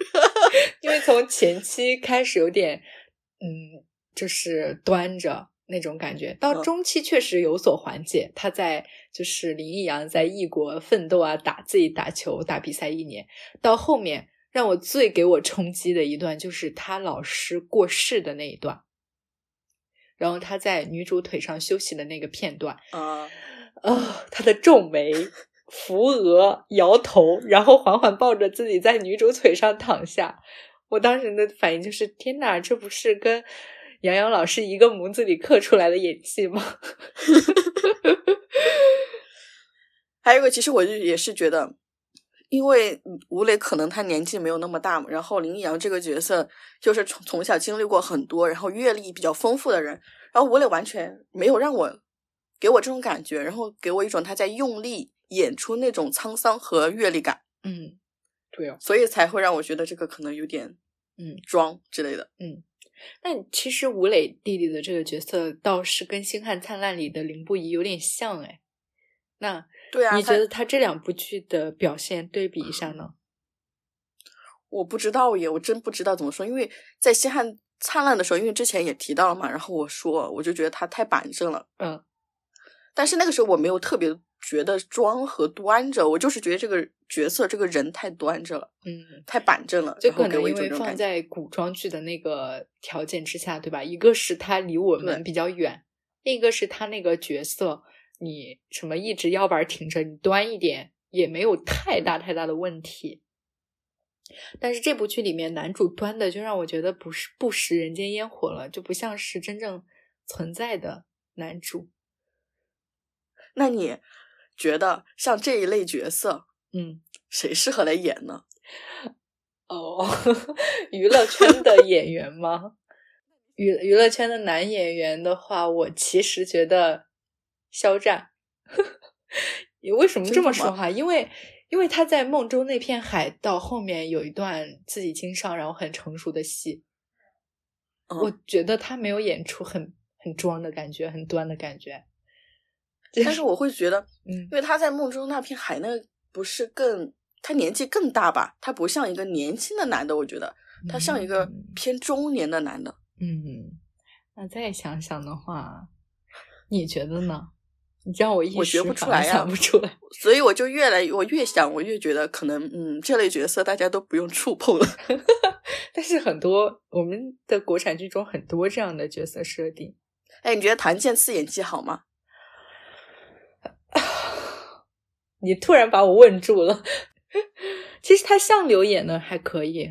因为从前期开始有点，嗯，就是端着那种感觉，到嗯中期确实有所缓解。他在就是林奕阳在异国奋斗啊，打自己打球打比赛一年，到后面让我最给我冲击的一段就是他老师过世的那一段，然后他在女主腿上休息的那个片段，啊、啊，他的皱眉、扶额、摇头，然后缓缓抱着自己在女主腿上躺下。我当时的反应就是：天哪，这不是跟杨洋老师一个模子里刻出来的演技吗？还有一个，其实我就也是觉得，因为吴磊可能他年纪没有那么大嘛，然后林奕阳这个角色就是从从小经历过很多，然后阅历比较丰富的人，然后吴磊完全没有让我给我这种感觉，然后给我一种他在用力演出那种沧桑和阅历感，嗯，对哦，所以才会让我觉得这个可能有点嗯。装之类的。嗯但其实吴磊弟弟的这个角色倒是跟《星汉灿烂》里的林不疑有点像哎。那对啊，你觉得他这两部剧的表现对比一下呢？我不知道耶，我真不知道怎么说，因为在《西汉灿烂》的时候，因为之前也提到了嘛，然后我说我就觉得他太板正了。嗯，但是那个时候我没有特别觉得装和端着，我就是觉得这个角色这个人太端着了，嗯，太板正了，就可能因为。放在古装剧的那个条件之下，对吧？一个是他离我们比较远，另一个是他那个角色，你什么一直腰板挺着，你端一点也没有太大太大的问题。但是这部剧里面男主端的就让我觉得不是不食人间烟火了，就不像是真正存在的男主。那你觉得像这一类角色，嗯，谁适合来演呢？哦，娱乐圈的演员吗？娱娱乐圈的男演员的话，我其实觉得肖战。你为什么这么说哈？因为因为他在梦中那片海到后面有一段自己经商然后很成熟的戏，嗯我觉得他没有演出很很装的感觉，很端的感觉。但是我会觉得，嗯因为他在梦中那片海，那不是更他年纪更大吧？他不像一个年轻的男的，我觉得他像一个嗯偏中年的男的。嗯，那再想想的话，你觉得呢？你让我一我觉时反而不出来呀想不出来。所以我就越来，我越想，我越觉得可能，嗯，这类角色大家都不用触碰了。但是很多我们的国产剧中很多这样的角色设定，哎，你觉得谭健次演技好吗？你突然把我问住了。其实他相柳演的还可以，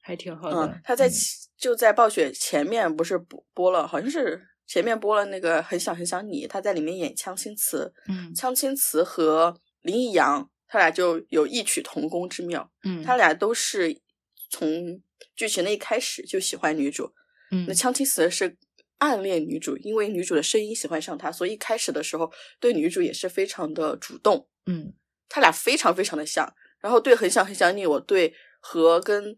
还挺好的。嗯，他在嗯就在暴雪前面不是播播了，好像是前面播了那个《很想很想你》，他在里面演枪青瓷，嗯枪青瓷和林奕阳，他俩就有异曲同工之妙。嗯，他俩都是从剧情的一开始就喜欢女主。嗯那枪青瓷是暗恋女主，因为女主的声音喜欢上他，所以一开始的时候对女主也是非常的主动。嗯他俩非常非常的像。然后对很想很想你，我对和跟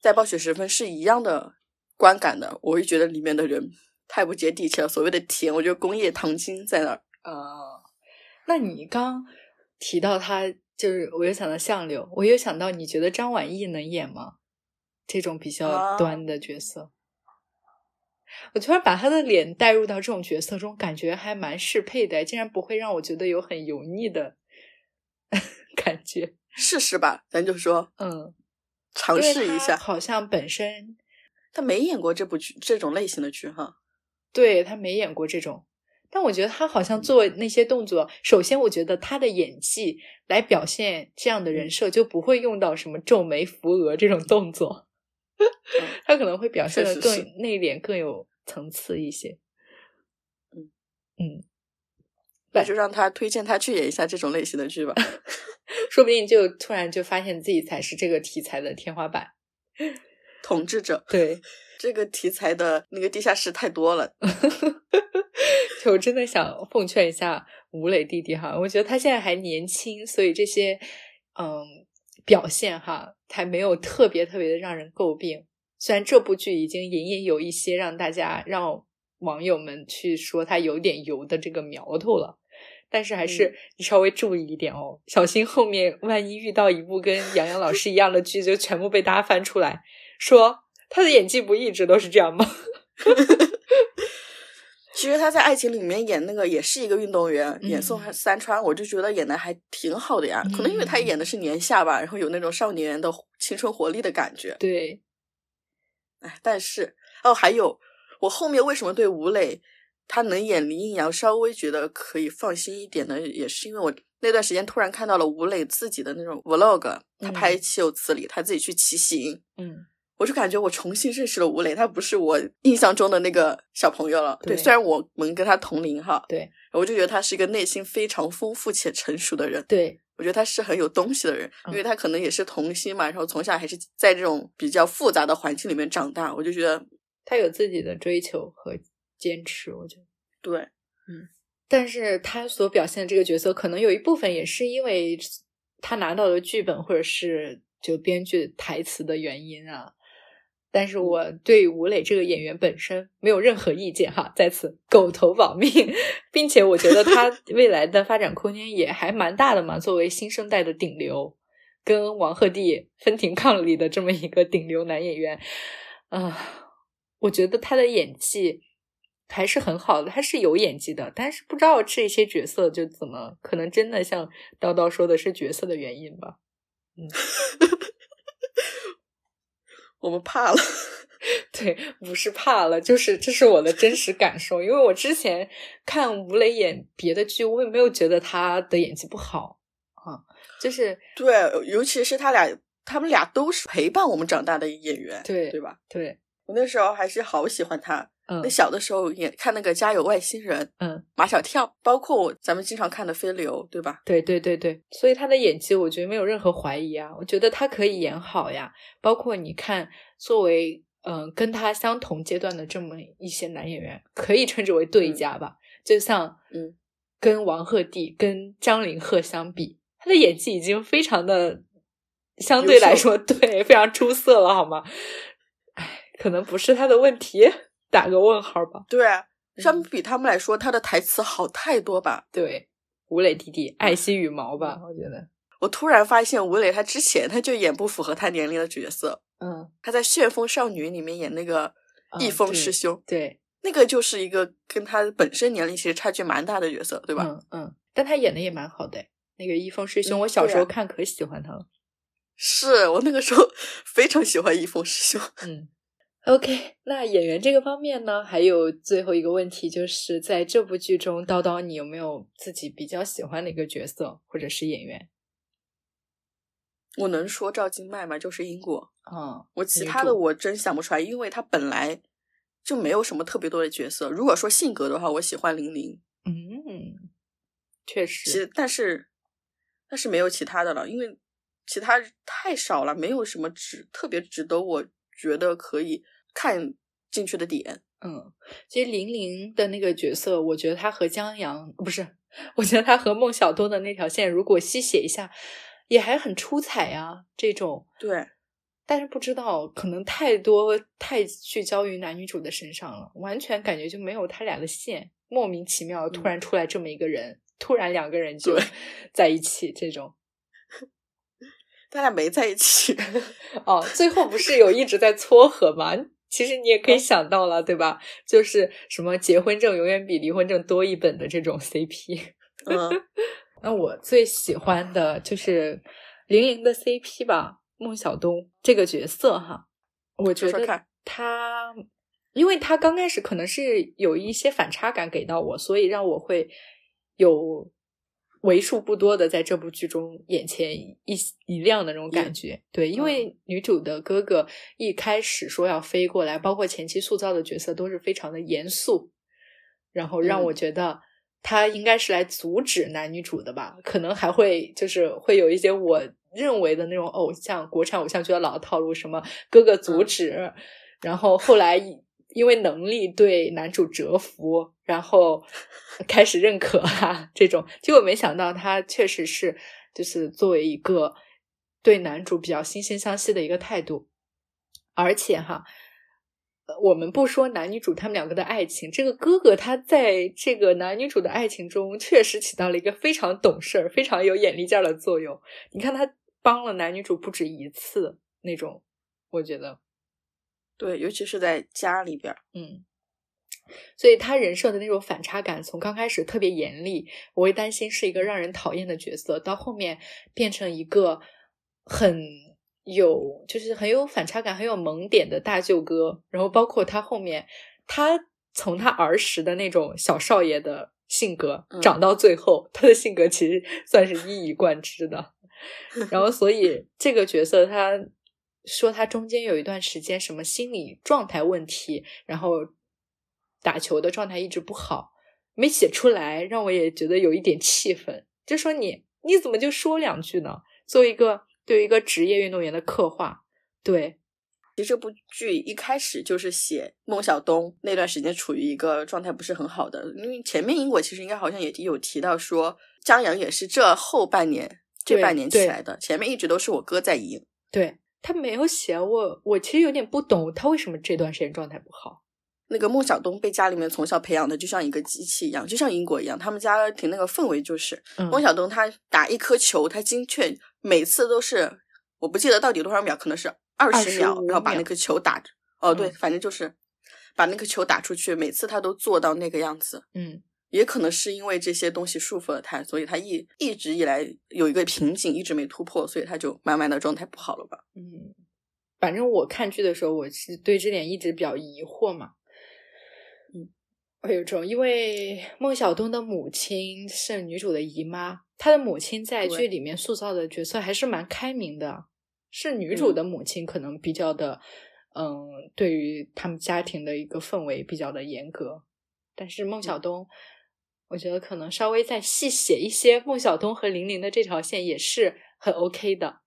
在暴雪时分是一样的观感的。我会觉得里面的人太不接地气了，所谓的甜，我觉得工业糖精在那儿。啊，那你刚提到他，就是我又想到相柳，我又想到，你觉得张晚意能演吗？这种比较啊端的角色，我突然把他的脸带入到这种角色中，感觉还蛮适配的，竟然不会让我觉得有很油腻的 感觉。试试吧，咱就说嗯，尝试一下。好像本身他没演过这部剧这种类型的剧哈。对他没演过这种，但我觉得他好像做那些动作，首先我觉得他的演技来表现这样的人设就不会用到什么皱眉扶额这种动作，他可能会表现的更内敛、更有层次一些。嗯嗯，那就让他推荐他去演一下这种类型的剧吧。说不定就突然就发现自己才是这个题材的天花板。统治者 对，这个题材的那个地下室太多了。就我真的想奉劝一下吴磊弟弟哈，我觉得他现在还年轻，所以这些嗯表现哈还没有特别特别的让人诟病。虽然这部剧已经隐隐有一些让大家让网友们去说他有点油的这个苗头了，但是还是稍微注意一点哦，小心后面万一遇到一部跟杨洋老师一样的剧，就全部被大家翻出来说他的演技不一直都是这样吗？其实他在《爱情》里面演那个也是一个运动员，演宋嗯三川，我就觉得演的还挺好的呀。可能因为他嗯演的是年下吧，然后有那种少年的青春活力的感觉。对，哎，但是哦，还有我后面为什么对吴磊他能演林奕阳稍微觉得可以放心一点呢？也是因为我那段时间突然看到了吴磊自己的那种 vlog，他拍嗯《岂有此理》，他自己去骑行。嗯我就感觉我重新认识了吴磊，他不是我印象中的那个小朋友了。对虽然我们跟他同龄哈，对我就觉得他是一个内心非常丰富且成熟的人。对，我觉得他是很有东西的人，因为嗯他可能也是童星嘛，然后从小还是在这种比较复杂的环境里面长大，我就觉得他有自己的追求和坚持，我觉得。对，嗯但是他所表现的这个角色，可能有一部分也是因为他拿到的剧本或者是就编剧台词的原因啊。但是我对吴磊这个演员本身没有任何意见哈，在此狗头保命，并且我觉得他未来的发展空间也还蛮大的嘛。作为新生代的顶流，跟王鹤棣分庭抗礼的这么一个顶流男演员，啊、我觉得他的演技还是很好的，他是有演技的，但是不知道这些角色就怎么可能真的像叨叨说的是角色的原因吧。嗯 我们怕了。对，不是怕了，就是这是我的真实感受。因为我之前看吴磊演别的剧，我也没有觉得他的演技不好啊，就是对，尤其是他俩，他们俩都是陪伴我们长大的演员，对对吧？对，我那时候还是好喜欢他。嗯那小的时候也看那个《家有外星人》，嗯，马小跳，包括我咱们经常看的《飞流》，对吧？对对对对，所以他的演技我觉得没有任何怀疑啊，我觉得他可以演好呀。包括你看，作为嗯、呃跟他相同阶段的这么一些男演员，可以称之为对家吧。就像嗯，跟王鹤棣、跟张凌赫相比，他的演技已经非常的相对来说 对非常出色了，好吗？哎，可能不是他的问题，打个问号吧。对相比他们来说，他的台词好太多吧？对，吴磊弟弟爱惜羽毛吧，我觉得，我突然发现吴磊他之前他就演不符合他年龄的角色，嗯，他在《旋风少女》里面演那个易峰师兄，对，那个就是一个跟他本身年龄其实差距蛮大的角色，对吧？嗯嗯，但他演的也蛮好的。那个一峰师兄，嗯我小时候看可喜欢他了。是我那个时候 非常喜欢易峰师兄。嗯，OK，那演员这个方面呢，还有最后一个问题，就是在这部剧中，叨叨你有没有自己比较喜欢的一个角色或者是演员？我能说赵今麦吗？就是英国。嗯，我其他的我真想不出来，因为他本来就没有什么特别多的角色。如果说性格的话，我喜欢玲玲，嗯，确其实，实但是但是没有其他的了，因为其他太少了，没有什么值特别值得我觉得可以看进去的点。嗯，其实玲玲的那个角色，我觉得她和江阳不是，我觉得她和孟小冬的那条线，如果细写一下，也还很出彩呀。这种，对，但是不知道，可能太多太聚焦于男女主的身上了，完全感觉就没有他俩的线，莫名其妙突然出来这么一个人，突然两个人就 在一起，这种。他俩没在一起。哦，最后不是有一直在撮合吗？其实你也可以想到了，对吧？就是什么结婚证永远比离婚证多一本的这种 CP。嗯，那我最喜欢的就是玲玲的 CP 吧，孟小冬这个角色哈，我觉得他，因为他刚开始可能是有一些反差感给到我，所以让我会有为数不多的在这部剧中眼前一一亮的那种感觉。对，因为女主的哥哥一开始说要飞过来，包括前期塑造的角色都是非常的严肃，然后让我嗯觉得他应该是来阻止男女主的吧，可能还会就是会有一些我认为的那种偶像国产偶像剧的老套路，什么哥哥阻止，然后后来因为能力对男主折服，然后开始认可啊这种，结果没想到他确实是就是作为一个对男主比较惺惺相惜的一个态度，而且哈。呃我们不说男女主他们两个的爱情，这个哥哥他在这个男女主的爱情中确实起到了一个非常懂事儿、非常有眼力劲儿的作用。你看他帮了男女主不止一次，那种我觉得，对，尤其是在家里边儿，嗯，所以他人设的那种反差感，从刚开始特别严厉，我会担心是一个让人讨厌的角色，到后面变成一个很有，就是很有反差感、很有萌点的大舅哥。然后包括他后面，他从他儿时的那种小少爷的性格，嗯长到最后，他的性格其实算是一以贯之的。然后，所以这个角色他说他中间有一段时间什么心理状态问题，然后打球的状态一直不好，没写出来，让我也觉得有一点气愤。就说你你怎么就说两句呢？作为一个对于一个职业运动员的刻画，对，其实这部剧一开始就是写孟小冬那段时间处于一个状态不是很好的，因为前面英国其实应该好像也有提到说，张扬也是这后半年这半年起来的，前面一直都是我哥在赢。对他没有写我，我其实有点不懂他为什么这段时间状态不好。那个孟小冬被家里面从小培养的就像一个机器一样，就像英国一样，他们家庭那个氛围就是，嗯孟小冬他打一颗球，他精确每次都是，我不记得到底多少秒，可能是二十秒，25秒然后把那颗球打，哦对，嗯反正就是把那个球打出去，每次他都做到那个样子。嗯也可能是因为这些东西束缚了他，所以他一一直以来有一个瓶颈，一直没突破，所以他就慢慢的状态不好了吧？嗯，反正我看剧的时候，我是对这点一直比较疑惑嘛。嗯，我有种，因为孟小冬的母亲是女主的姨妈，她的母亲在剧里面塑造的角色还是蛮开明的，是女主的母亲可能比较的，嗯，对于他们家庭的一个氛围比较的严格，但是孟小冬。我觉得可能稍微再细写一些孟小冬和玲玲的这条线也是很 OK 的。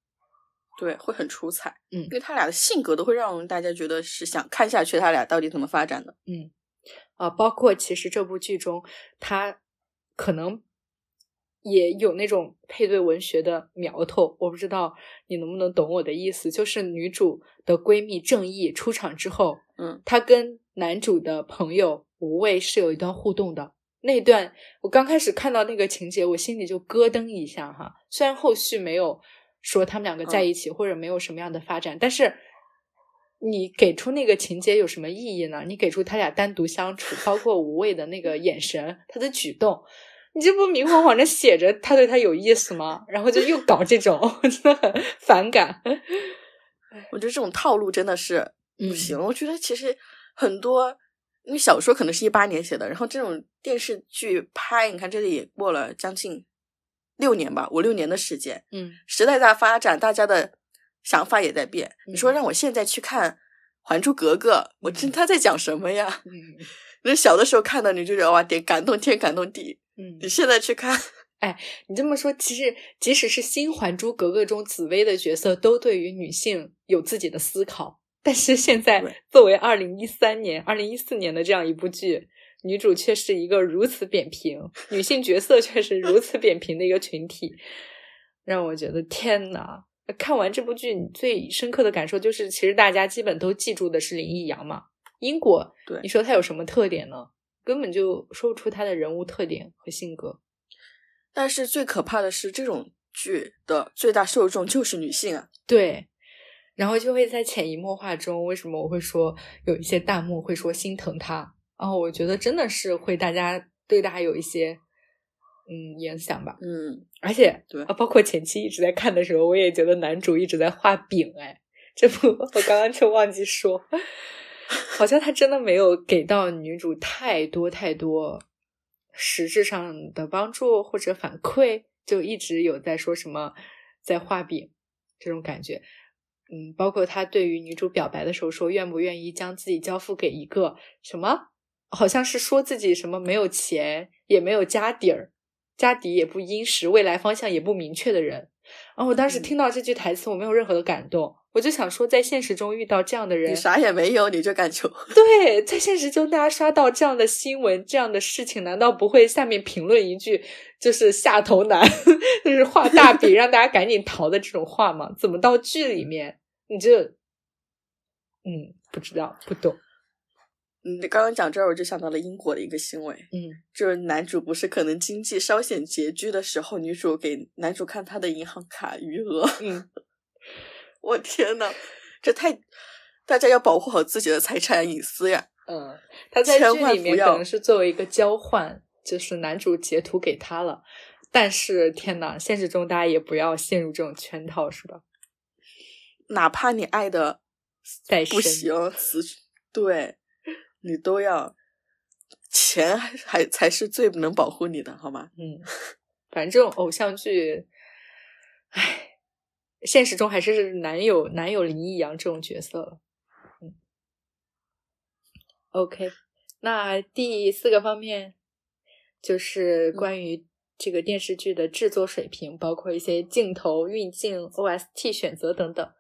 对，会很出彩，嗯因为他俩的性格都会让大家觉得是想看下去，他俩到底怎么发展的。嗯，啊，包括其实这部剧中，它可能也有那种配对文学的苗头，我不知道你能不能懂我的意思。就是女主的闺蜜正义出场之后，嗯，她跟男主的朋友无畏是有一段互动的。那段我刚开始看到那个情节，我心里就咯噔一下哈。虽然后续没有说他们两个在一起，或者没有什么样的发展，但是你给出那个情节有什么意义呢？你给出他俩单独相处，包括无畏的那个眼神，他的举动，你这不明晃晃的写着他对他有意思吗？然后就又搞这种，我真的很反感。我觉得这种套路真的是不嗯行。我觉得其实很多，因为小说可能是一八年写的，然后这种电视剧拍，你看这里也过了将近六年吧，五六年的时间，嗯时代在发展，大家的想法也在变。你说嗯让我现在去看还珠格格》，我真他在讲什么呀？嗯 那小的时候看到，你就觉得哇，点感动天感动地。嗯你现在去看，哎你这么说，其实即使是新《还珠格格》中紫薇的角色，都对于女性有自己的思考。但是现在作为二零一三年、二零一四年的这样一部剧，女主却是一个如此扁平，女性角色却是如此扁平的一个群体，让我觉得天呐！看完这部剧，你最深刻的感受就是，其实大家基本都记住的是林奕阳嘛。英国，对你说他有什么特点呢？根本就说不出他的人物特点和性格。但是最可怕的是，这种剧的最大受众就是女性啊。对，然后就会在潜移默化中，为什么我会说有一些弹幕会说心疼他？然后我觉得真的是会大家对他有一些嗯影响吧。嗯，而且对啊，包括前期一直在看的时候，我也觉得男主一直在画饼。哎，这不我刚刚就忘记说，好像他真的没有给到女主太多太多实质上的帮助或者反馈，就一直有在说什么在画饼这种感觉。嗯，包括他对于女主表白的时候说愿不愿意将自己交付给一个什么，好像是说自己什么没有钱也没有家底儿，家底也不殷实，未来方向也不明确的人。然后我当时嗯听到这句台词，我没有任何的感动，我就想说，在现实中遇到这样的人你，啥也没有，你就敢求？对，在现实中大家刷到这样的新闻、这样的事情，难道不会下面评论一句就是下头男，就是画大饼让大家赶紧逃的这种话吗？怎么到剧里面你就嗯不知道不懂嗯，刚刚讲这儿，我就想到了英国的一个新闻，嗯就是男主不是可能经济稍显拮据的时候，女主给男主看他的银行卡余额。嗯 我天呐，这太大家要保护好自己的财产隐私呀！嗯，他在千剧里面可能是作为一个交换，就是男主截图给他了，但是天呐，现实中大家也不要陷入这种圈套，是吧？哪怕你爱的再不行，对你都要钱还还才是最能保护你的，好吗？嗯，反正这种偶像剧，唉，现实中还是难有难有林奕阳这种角色了。嗯，OK，那第四个方面就是关于这个电视剧的制作水平，包括一些镜头、运镜、OST 选择等等。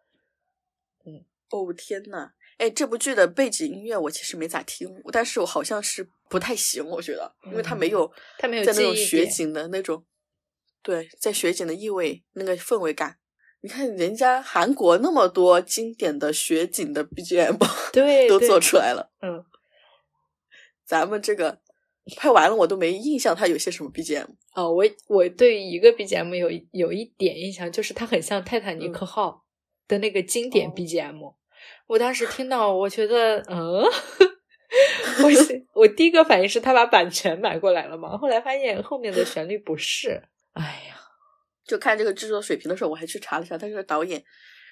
嗯哦天呐，哎，这部剧的背景音乐我其实没咋听，但是我好像是不太行，我觉得，因为它没有它没有在那种雪景的那种，对，在雪景的意味那个氛围感。你看人家韩国那么多经典的雪景的 BGM 对对都做出来了，嗯，咱们这个拍完了我都没印象它有些什么 BGM。哦，我我对于一个 BGM 有有一点印象，就是它很像《泰坦尼克号》的那个经典哦 BGM。我当时听到，我觉得，嗯，我我第一个反应是他把版权买过来了嘛，后来发现后面的 旋律不是。哎呀，就看这个制作水平的时候，我还去查了一下，他这个导演，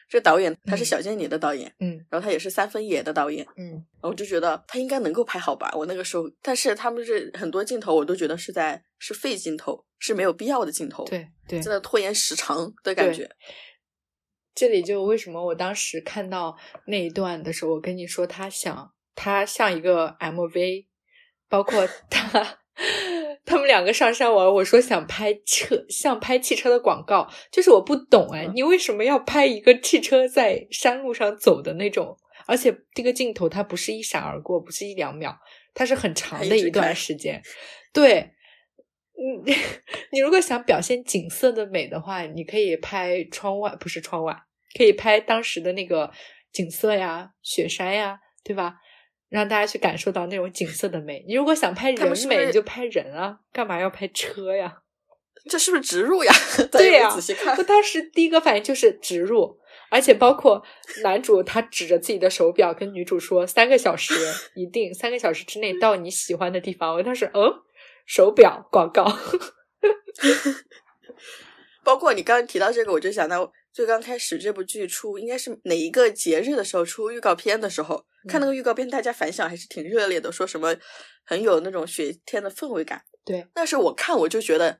这导演他是嗯小贱女的导演，嗯然后他也是三分野的导演，嗯然后我就觉得他应该能够拍好吧。我那个时候，但是他们这很多镜头我都觉得是在是废镜头，是没有必要的镜头，，对对，真的拖延时长的感觉。这里就为什么我当时看到那一段的时候，我跟你说他想他像一个 MV，包括他 他们两个上山玩，我说想拍车，像拍汽车的广告，就是我不懂哎，嗯你为什么要拍一个汽车在山路上走的那种？而且这个镜头它不是一闪而过，不是一两秒，它是很长的一段时间。对，嗯，你如果想表现景色的美的话，你可以拍窗外，不是窗外，可以拍当时的那个景色呀、雪山呀，对吧？让大家去感受到那种景色的美。你如果想拍人美，是是你就拍人啊，干嘛要拍车呀？这是不是植入呀？对呀、仔细看我。当时第一个反应就是植入，而且包括男主他指着自己的手表跟女主说三个小时 一定三个小时之内到你喜欢的地方。我当时嗯，手表广告，包括你刚刚提到这个，我就想到最刚开始这部剧出，应该是哪一个节日的时候出预告片的时候，看那个预告片，大家反响还是挺热烈的，说什么很有那种雪天的氛围感。对，那时候我看我就觉得，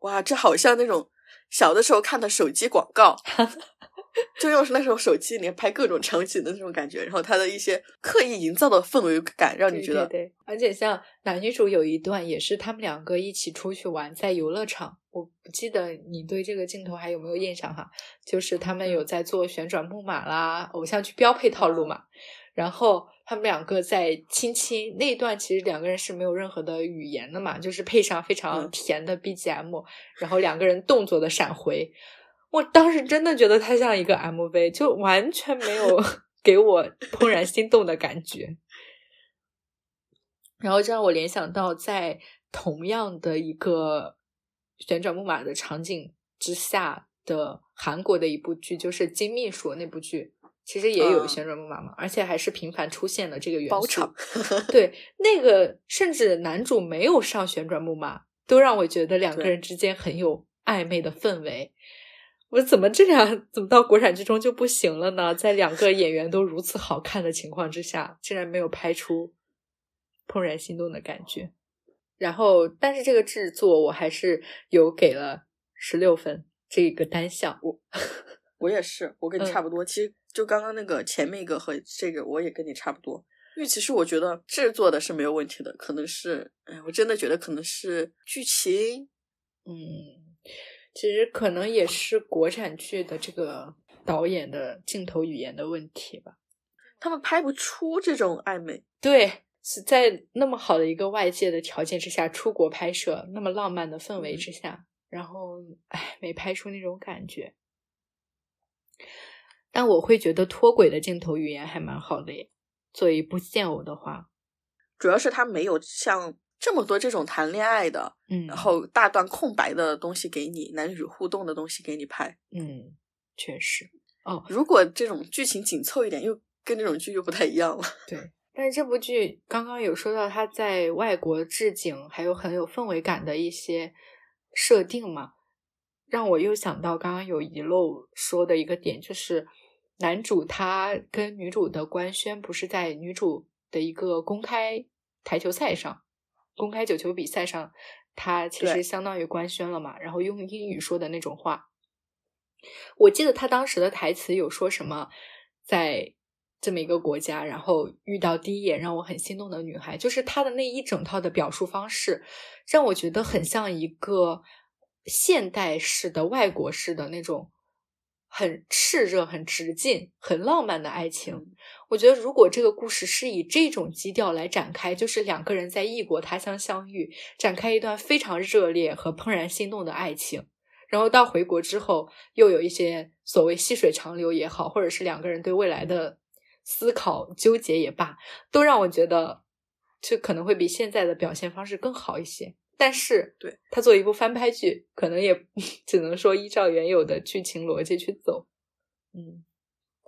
哇，这好像那种小的时候看的手机广告，就又是那种手机里面拍各种场景的那种感觉，然后他的一些刻意营造的氛围感，让你觉得对而且像男女主有一段也是他们两个一起出去玩，在游乐场。我不记得你对这个镜头还有没有印象哈？就是他们有在做旋转木马啦，偶像剧标配套路嘛。然后他们两个在亲亲那一段，其实两个人是没有任何的语言的嘛，就是配上非常嗯甜的 BGM，、然后两个人动作的闪回。我当时真的觉得它像一个 MV，就完全没有 给我怦然心动的感觉。然后这让我联想到，在同样的一个旋转木马的场景之下的韩国的一部剧，就是《金秘书》那部剧，其实也有嗯旋转木马嘛，而且还是频繁出现的这个元素。包场。对，那个甚至男主没有上旋转木马，都让我觉得两个人之间很有暧昧的氛围。我怎么这样？怎么到国产剧中就不行了呢？在两个演员都如此好看的情况之下，竟然没有拍出怦然心动的感觉。然后，但是这个制作我还是有给了十六分这个单项。我 我也是，我跟你嗯差不多。其实就刚刚那个前面一个和这个，我也跟你差不多。因为其实我觉得制作的是没有问题的，可能是，哎，我真的觉得可能是剧情，嗯，其实可能也是国产剧的这个导演的镜头语言的问题吧。他们拍不出这种暧昧。对，是在那么好的一个外界的条件之下出国拍摄，那么浪漫的氛围之下，然后哎，没拍出那种感觉。但我会觉得脱轨的镜头语言还蛮好的耶。作为一部现偶的话，主要是他没有像这么多这种谈恋爱的，嗯，然后大段空白的东西给你，男女互动的东西给你拍。嗯，确实哦，如果这种剧情紧凑一点，又跟这种剧又不太一样了。对，但是这部剧刚刚有说到他在外国置景，还有很有氛围感的一些设定嘛，让我又想到刚刚有遗漏说的一个点，就是男主他跟女主的官宣不是在女主的一个公开台球赛上，公开九球比赛上，他其实相当于官宣了嘛，然后用英语说的那种话。我记得他当时的台词有说什么，在这么一个国家，然后遇到第一眼让我很心动的女孩，就是他的那一整套的表述方式，让我觉得很像一个现代式的外国式的那种很炽热、很直进、很浪漫的爱情。我觉得如果这个故事是以这种基调来展开，就是两个人在异国他乡相遇，展开一段非常热烈和怦然心动的爱情。然后到回国之后，又有一些所谓细水长流也好，或者是两个人对未来的思考纠结也罢，都让我觉得这可能会比现在的表现方式更好一些。但是，对他做一部翻拍剧，可能也 只能说依照原有的剧情逻辑去走。嗯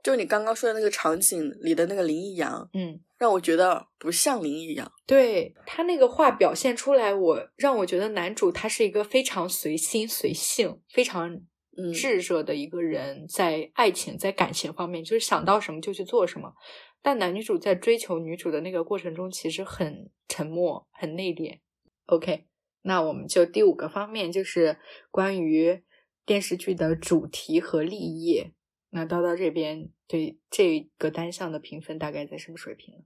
就你刚刚说的那个场景里的那个林奕阳，嗯，让我觉得不像林奕阳。对他那个话表现出来，我让我觉得男主他是一个非常随心随性、非常嗯炙热的一个人，在爱情、在感情方面，就是想到什么就去做什么。但男女主在追求女主的那个过程中，其实很沉默、很内敛。OK，那我们就第五个方面就是关于电视剧的主题和立意。那叨叨这边对这个单项的评分大概在什么水平呢？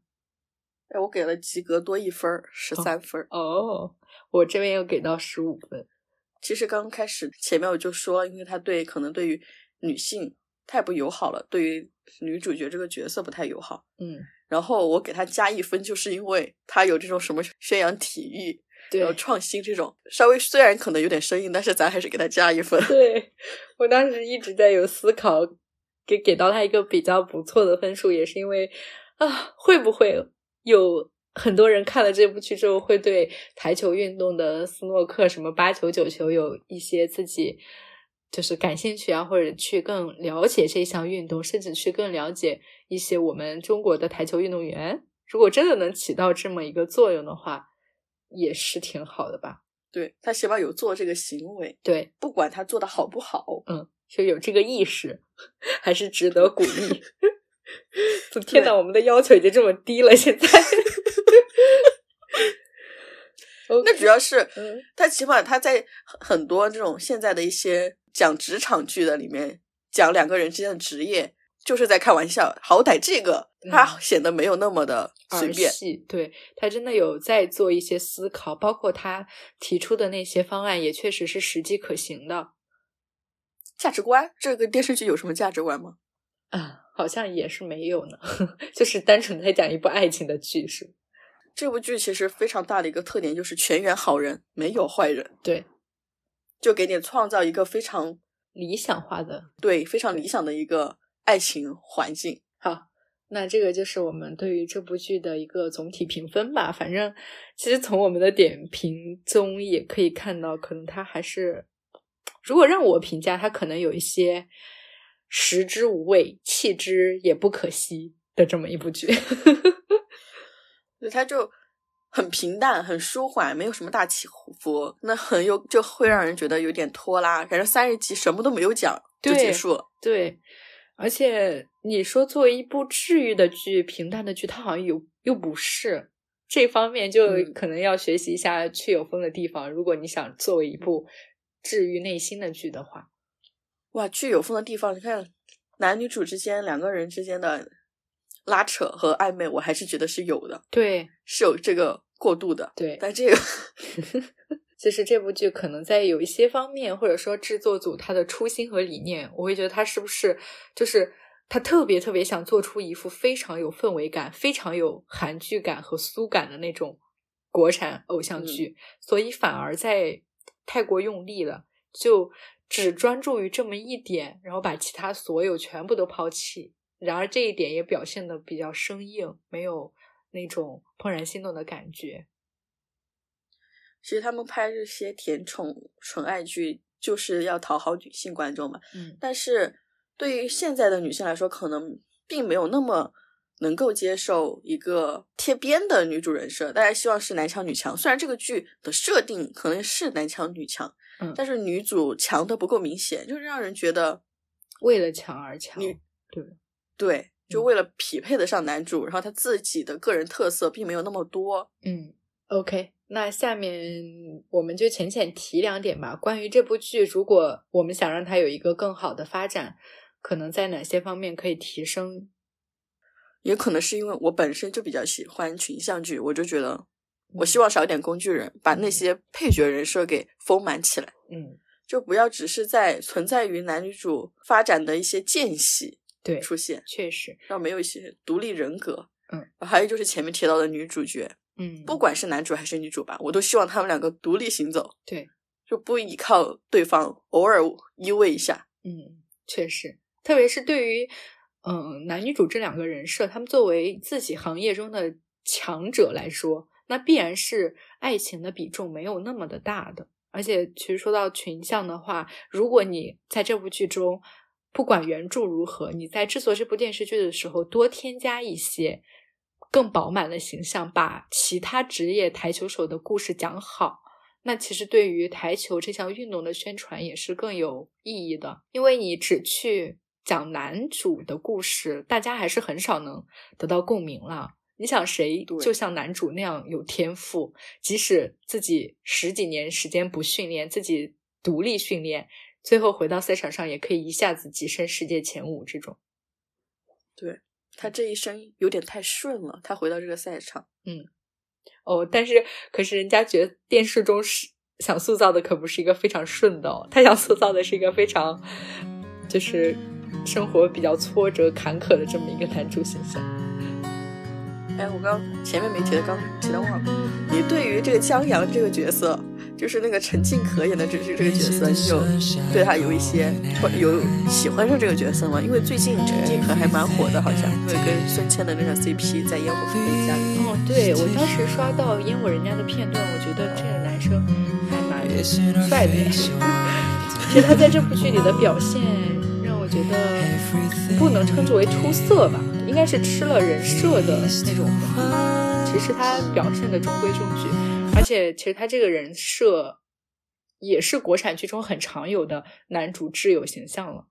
哎，我给了及格多一分儿，十三分儿。哦，我这边又给到十五分。其实刚开始前面我就说了，因为他对可能对于女性太不友好了，对于女主角这个角色不太友好。嗯，然后我给他加一分，就是因为他有这种什么宣扬体育、对然后创新这种，稍微虽然可能有点生硬，但是咱还是给他加一分。对我当时一直在有思考，给给到他一个比较不错的分数，也是因为啊，会不会有很多人看了这部剧之后，会对台球运动的斯诺克、什么八球、九球有一些自己就是感兴趣啊，或者去更了解这项运动，甚至去更了解一些我们中国的台球运动员。如果真的能起到这么一个作用的话，也是挺好的吧？对他起码有做这个行为，对，不管他做的好不好，嗯，就有这个意识，还是值得鼓励。天呐，我们的要求已经这么低了，现在。那主要是嗯他起码他在很很多这种现在的一些讲职场剧的里面讲两个人之间的职业，就是在开玩笑。好歹这个他显得没有那么的 随便。对他真的有在做一些思考，包括他提出的那些方案也确实是实际可行的。价值观，这个电视剧有什么价值观吗？啊，好像也是没有呢，就是单纯在讲一部爱情的剧是。这部剧其实非常大的一个特点就是全员好人，没有坏人。对，就给你创造一个非常理想化的，对，非常理想的一个爱情环境。好，那这个就是我们对于这部剧的一个总体评分吧。反正其实从我们的点评中也可以看到，可能它还是，如果让我评价，它可能有一些。食之无味，弃之也不可惜的这么一部剧，对，它就很平淡，很舒缓，没有什么大起伏，那很有就会让人觉得有点拖拉，感觉三十集什么都没有讲就结束了。对，而且你说作为一部治愈的剧、平淡的剧，它好像有又不是这方面，就可能要学习一下去有风的地方。如果你想作为一部治愈内心的剧的话。哇，去有风的地方，你看男女主之间两个人之间的拉扯和暧昧，我还是觉得是有的，对，是有这个过渡的，对。但这个，就是这部剧可能在有一些方面，或者说制作组他的初心和理念，我会觉得他是不是就是他特别特别想做出一副非常有氛围感、非常有韩剧感和苏感的那种国产偶像剧，所以反而在太过用力了，就。只专注于这么一点，然后把其他所有全部都抛弃。然而这一点也表现的比较生硬，没有那种怦然心动的感觉。其实他们拍这些甜宠纯爱剧，就是要讨好女性观众嘛。嗯。但是对于现在的女性来说，可能并没有那么能够接受一个贴边的女主人设。大家希望是男强女强，虽然这个剧的设定可能是男强女强。但是女主强的不够明显，就是让人觉得为了强而强。女对对，就为了匹配得上男主，然后他自己的个人特色并没有那么多。嗯，OK，那下面我们就浅浅提两点吧。关于这部剧，如果我们想让它有一个更好的发展，可能在哪些方面可以提升？也可能是因为我本身就比较喜欢群像剧，我就觉得。我希望少一点工具人，把那些配角人设给丰满起来。嗯，就不要只是在存在于男女主发展的一些间隙对出现，确实让没有一些独立人格。嗯，还有就是前面提到的女主角，嗯，不管是男主还是女主吧，我都希望他们两个独立行走。对，就不依靠对方，偶尔依偎一下。嗯，确实，特别是对于嗯男女主这两个人设，他们作为自己行业中的强者来说。那必然是爱情的比重没有那么的大的，而且其实说到群像的话，如果你在这部剧中，不管原著如何，你在制作这部电视剧的时候多添加一些更饱满的形象，把其他职业台球手的故事讲好，那其实对于台球这项运动的宣传也是更有意义的，因为你只去讲男主的故事，大家还是很少能得到共鸣了。你想谁就像男主那样有天赋，即使自己十几年时间不训练，自己独立训练，最后回到赛场上也可以一下子跻身世界前五。这种，对他这一生有点太顺了。他回到这个赛场，嗯，哦，但是可是人家觉得电视中是想塑造的可不是一个非常顺的哦，他想塑造的是一个非常就是生活比较挫折坎坷的这么一个男主形象。哎，我刚前面没提的，刚提到忘了。你对于这个江阳这个角色，就是那个陈静可演的这这个角色，你有对他有一些有喜欢上这个角色吗？因为最近陈静可还蛮火的，好像因为跟孙千的那个 CP 在烟火人家里。哦，对我当时刷到烟火人家的片段，我觉得这个男生还蛮帅的。其实他在这部剧里的表现，让我觉得不能称之为出色吧。应该是吃了人设的那种其实他表现的中规中矩，而且其实他这个人设也是国产剧中很常有的男主挚友形象了。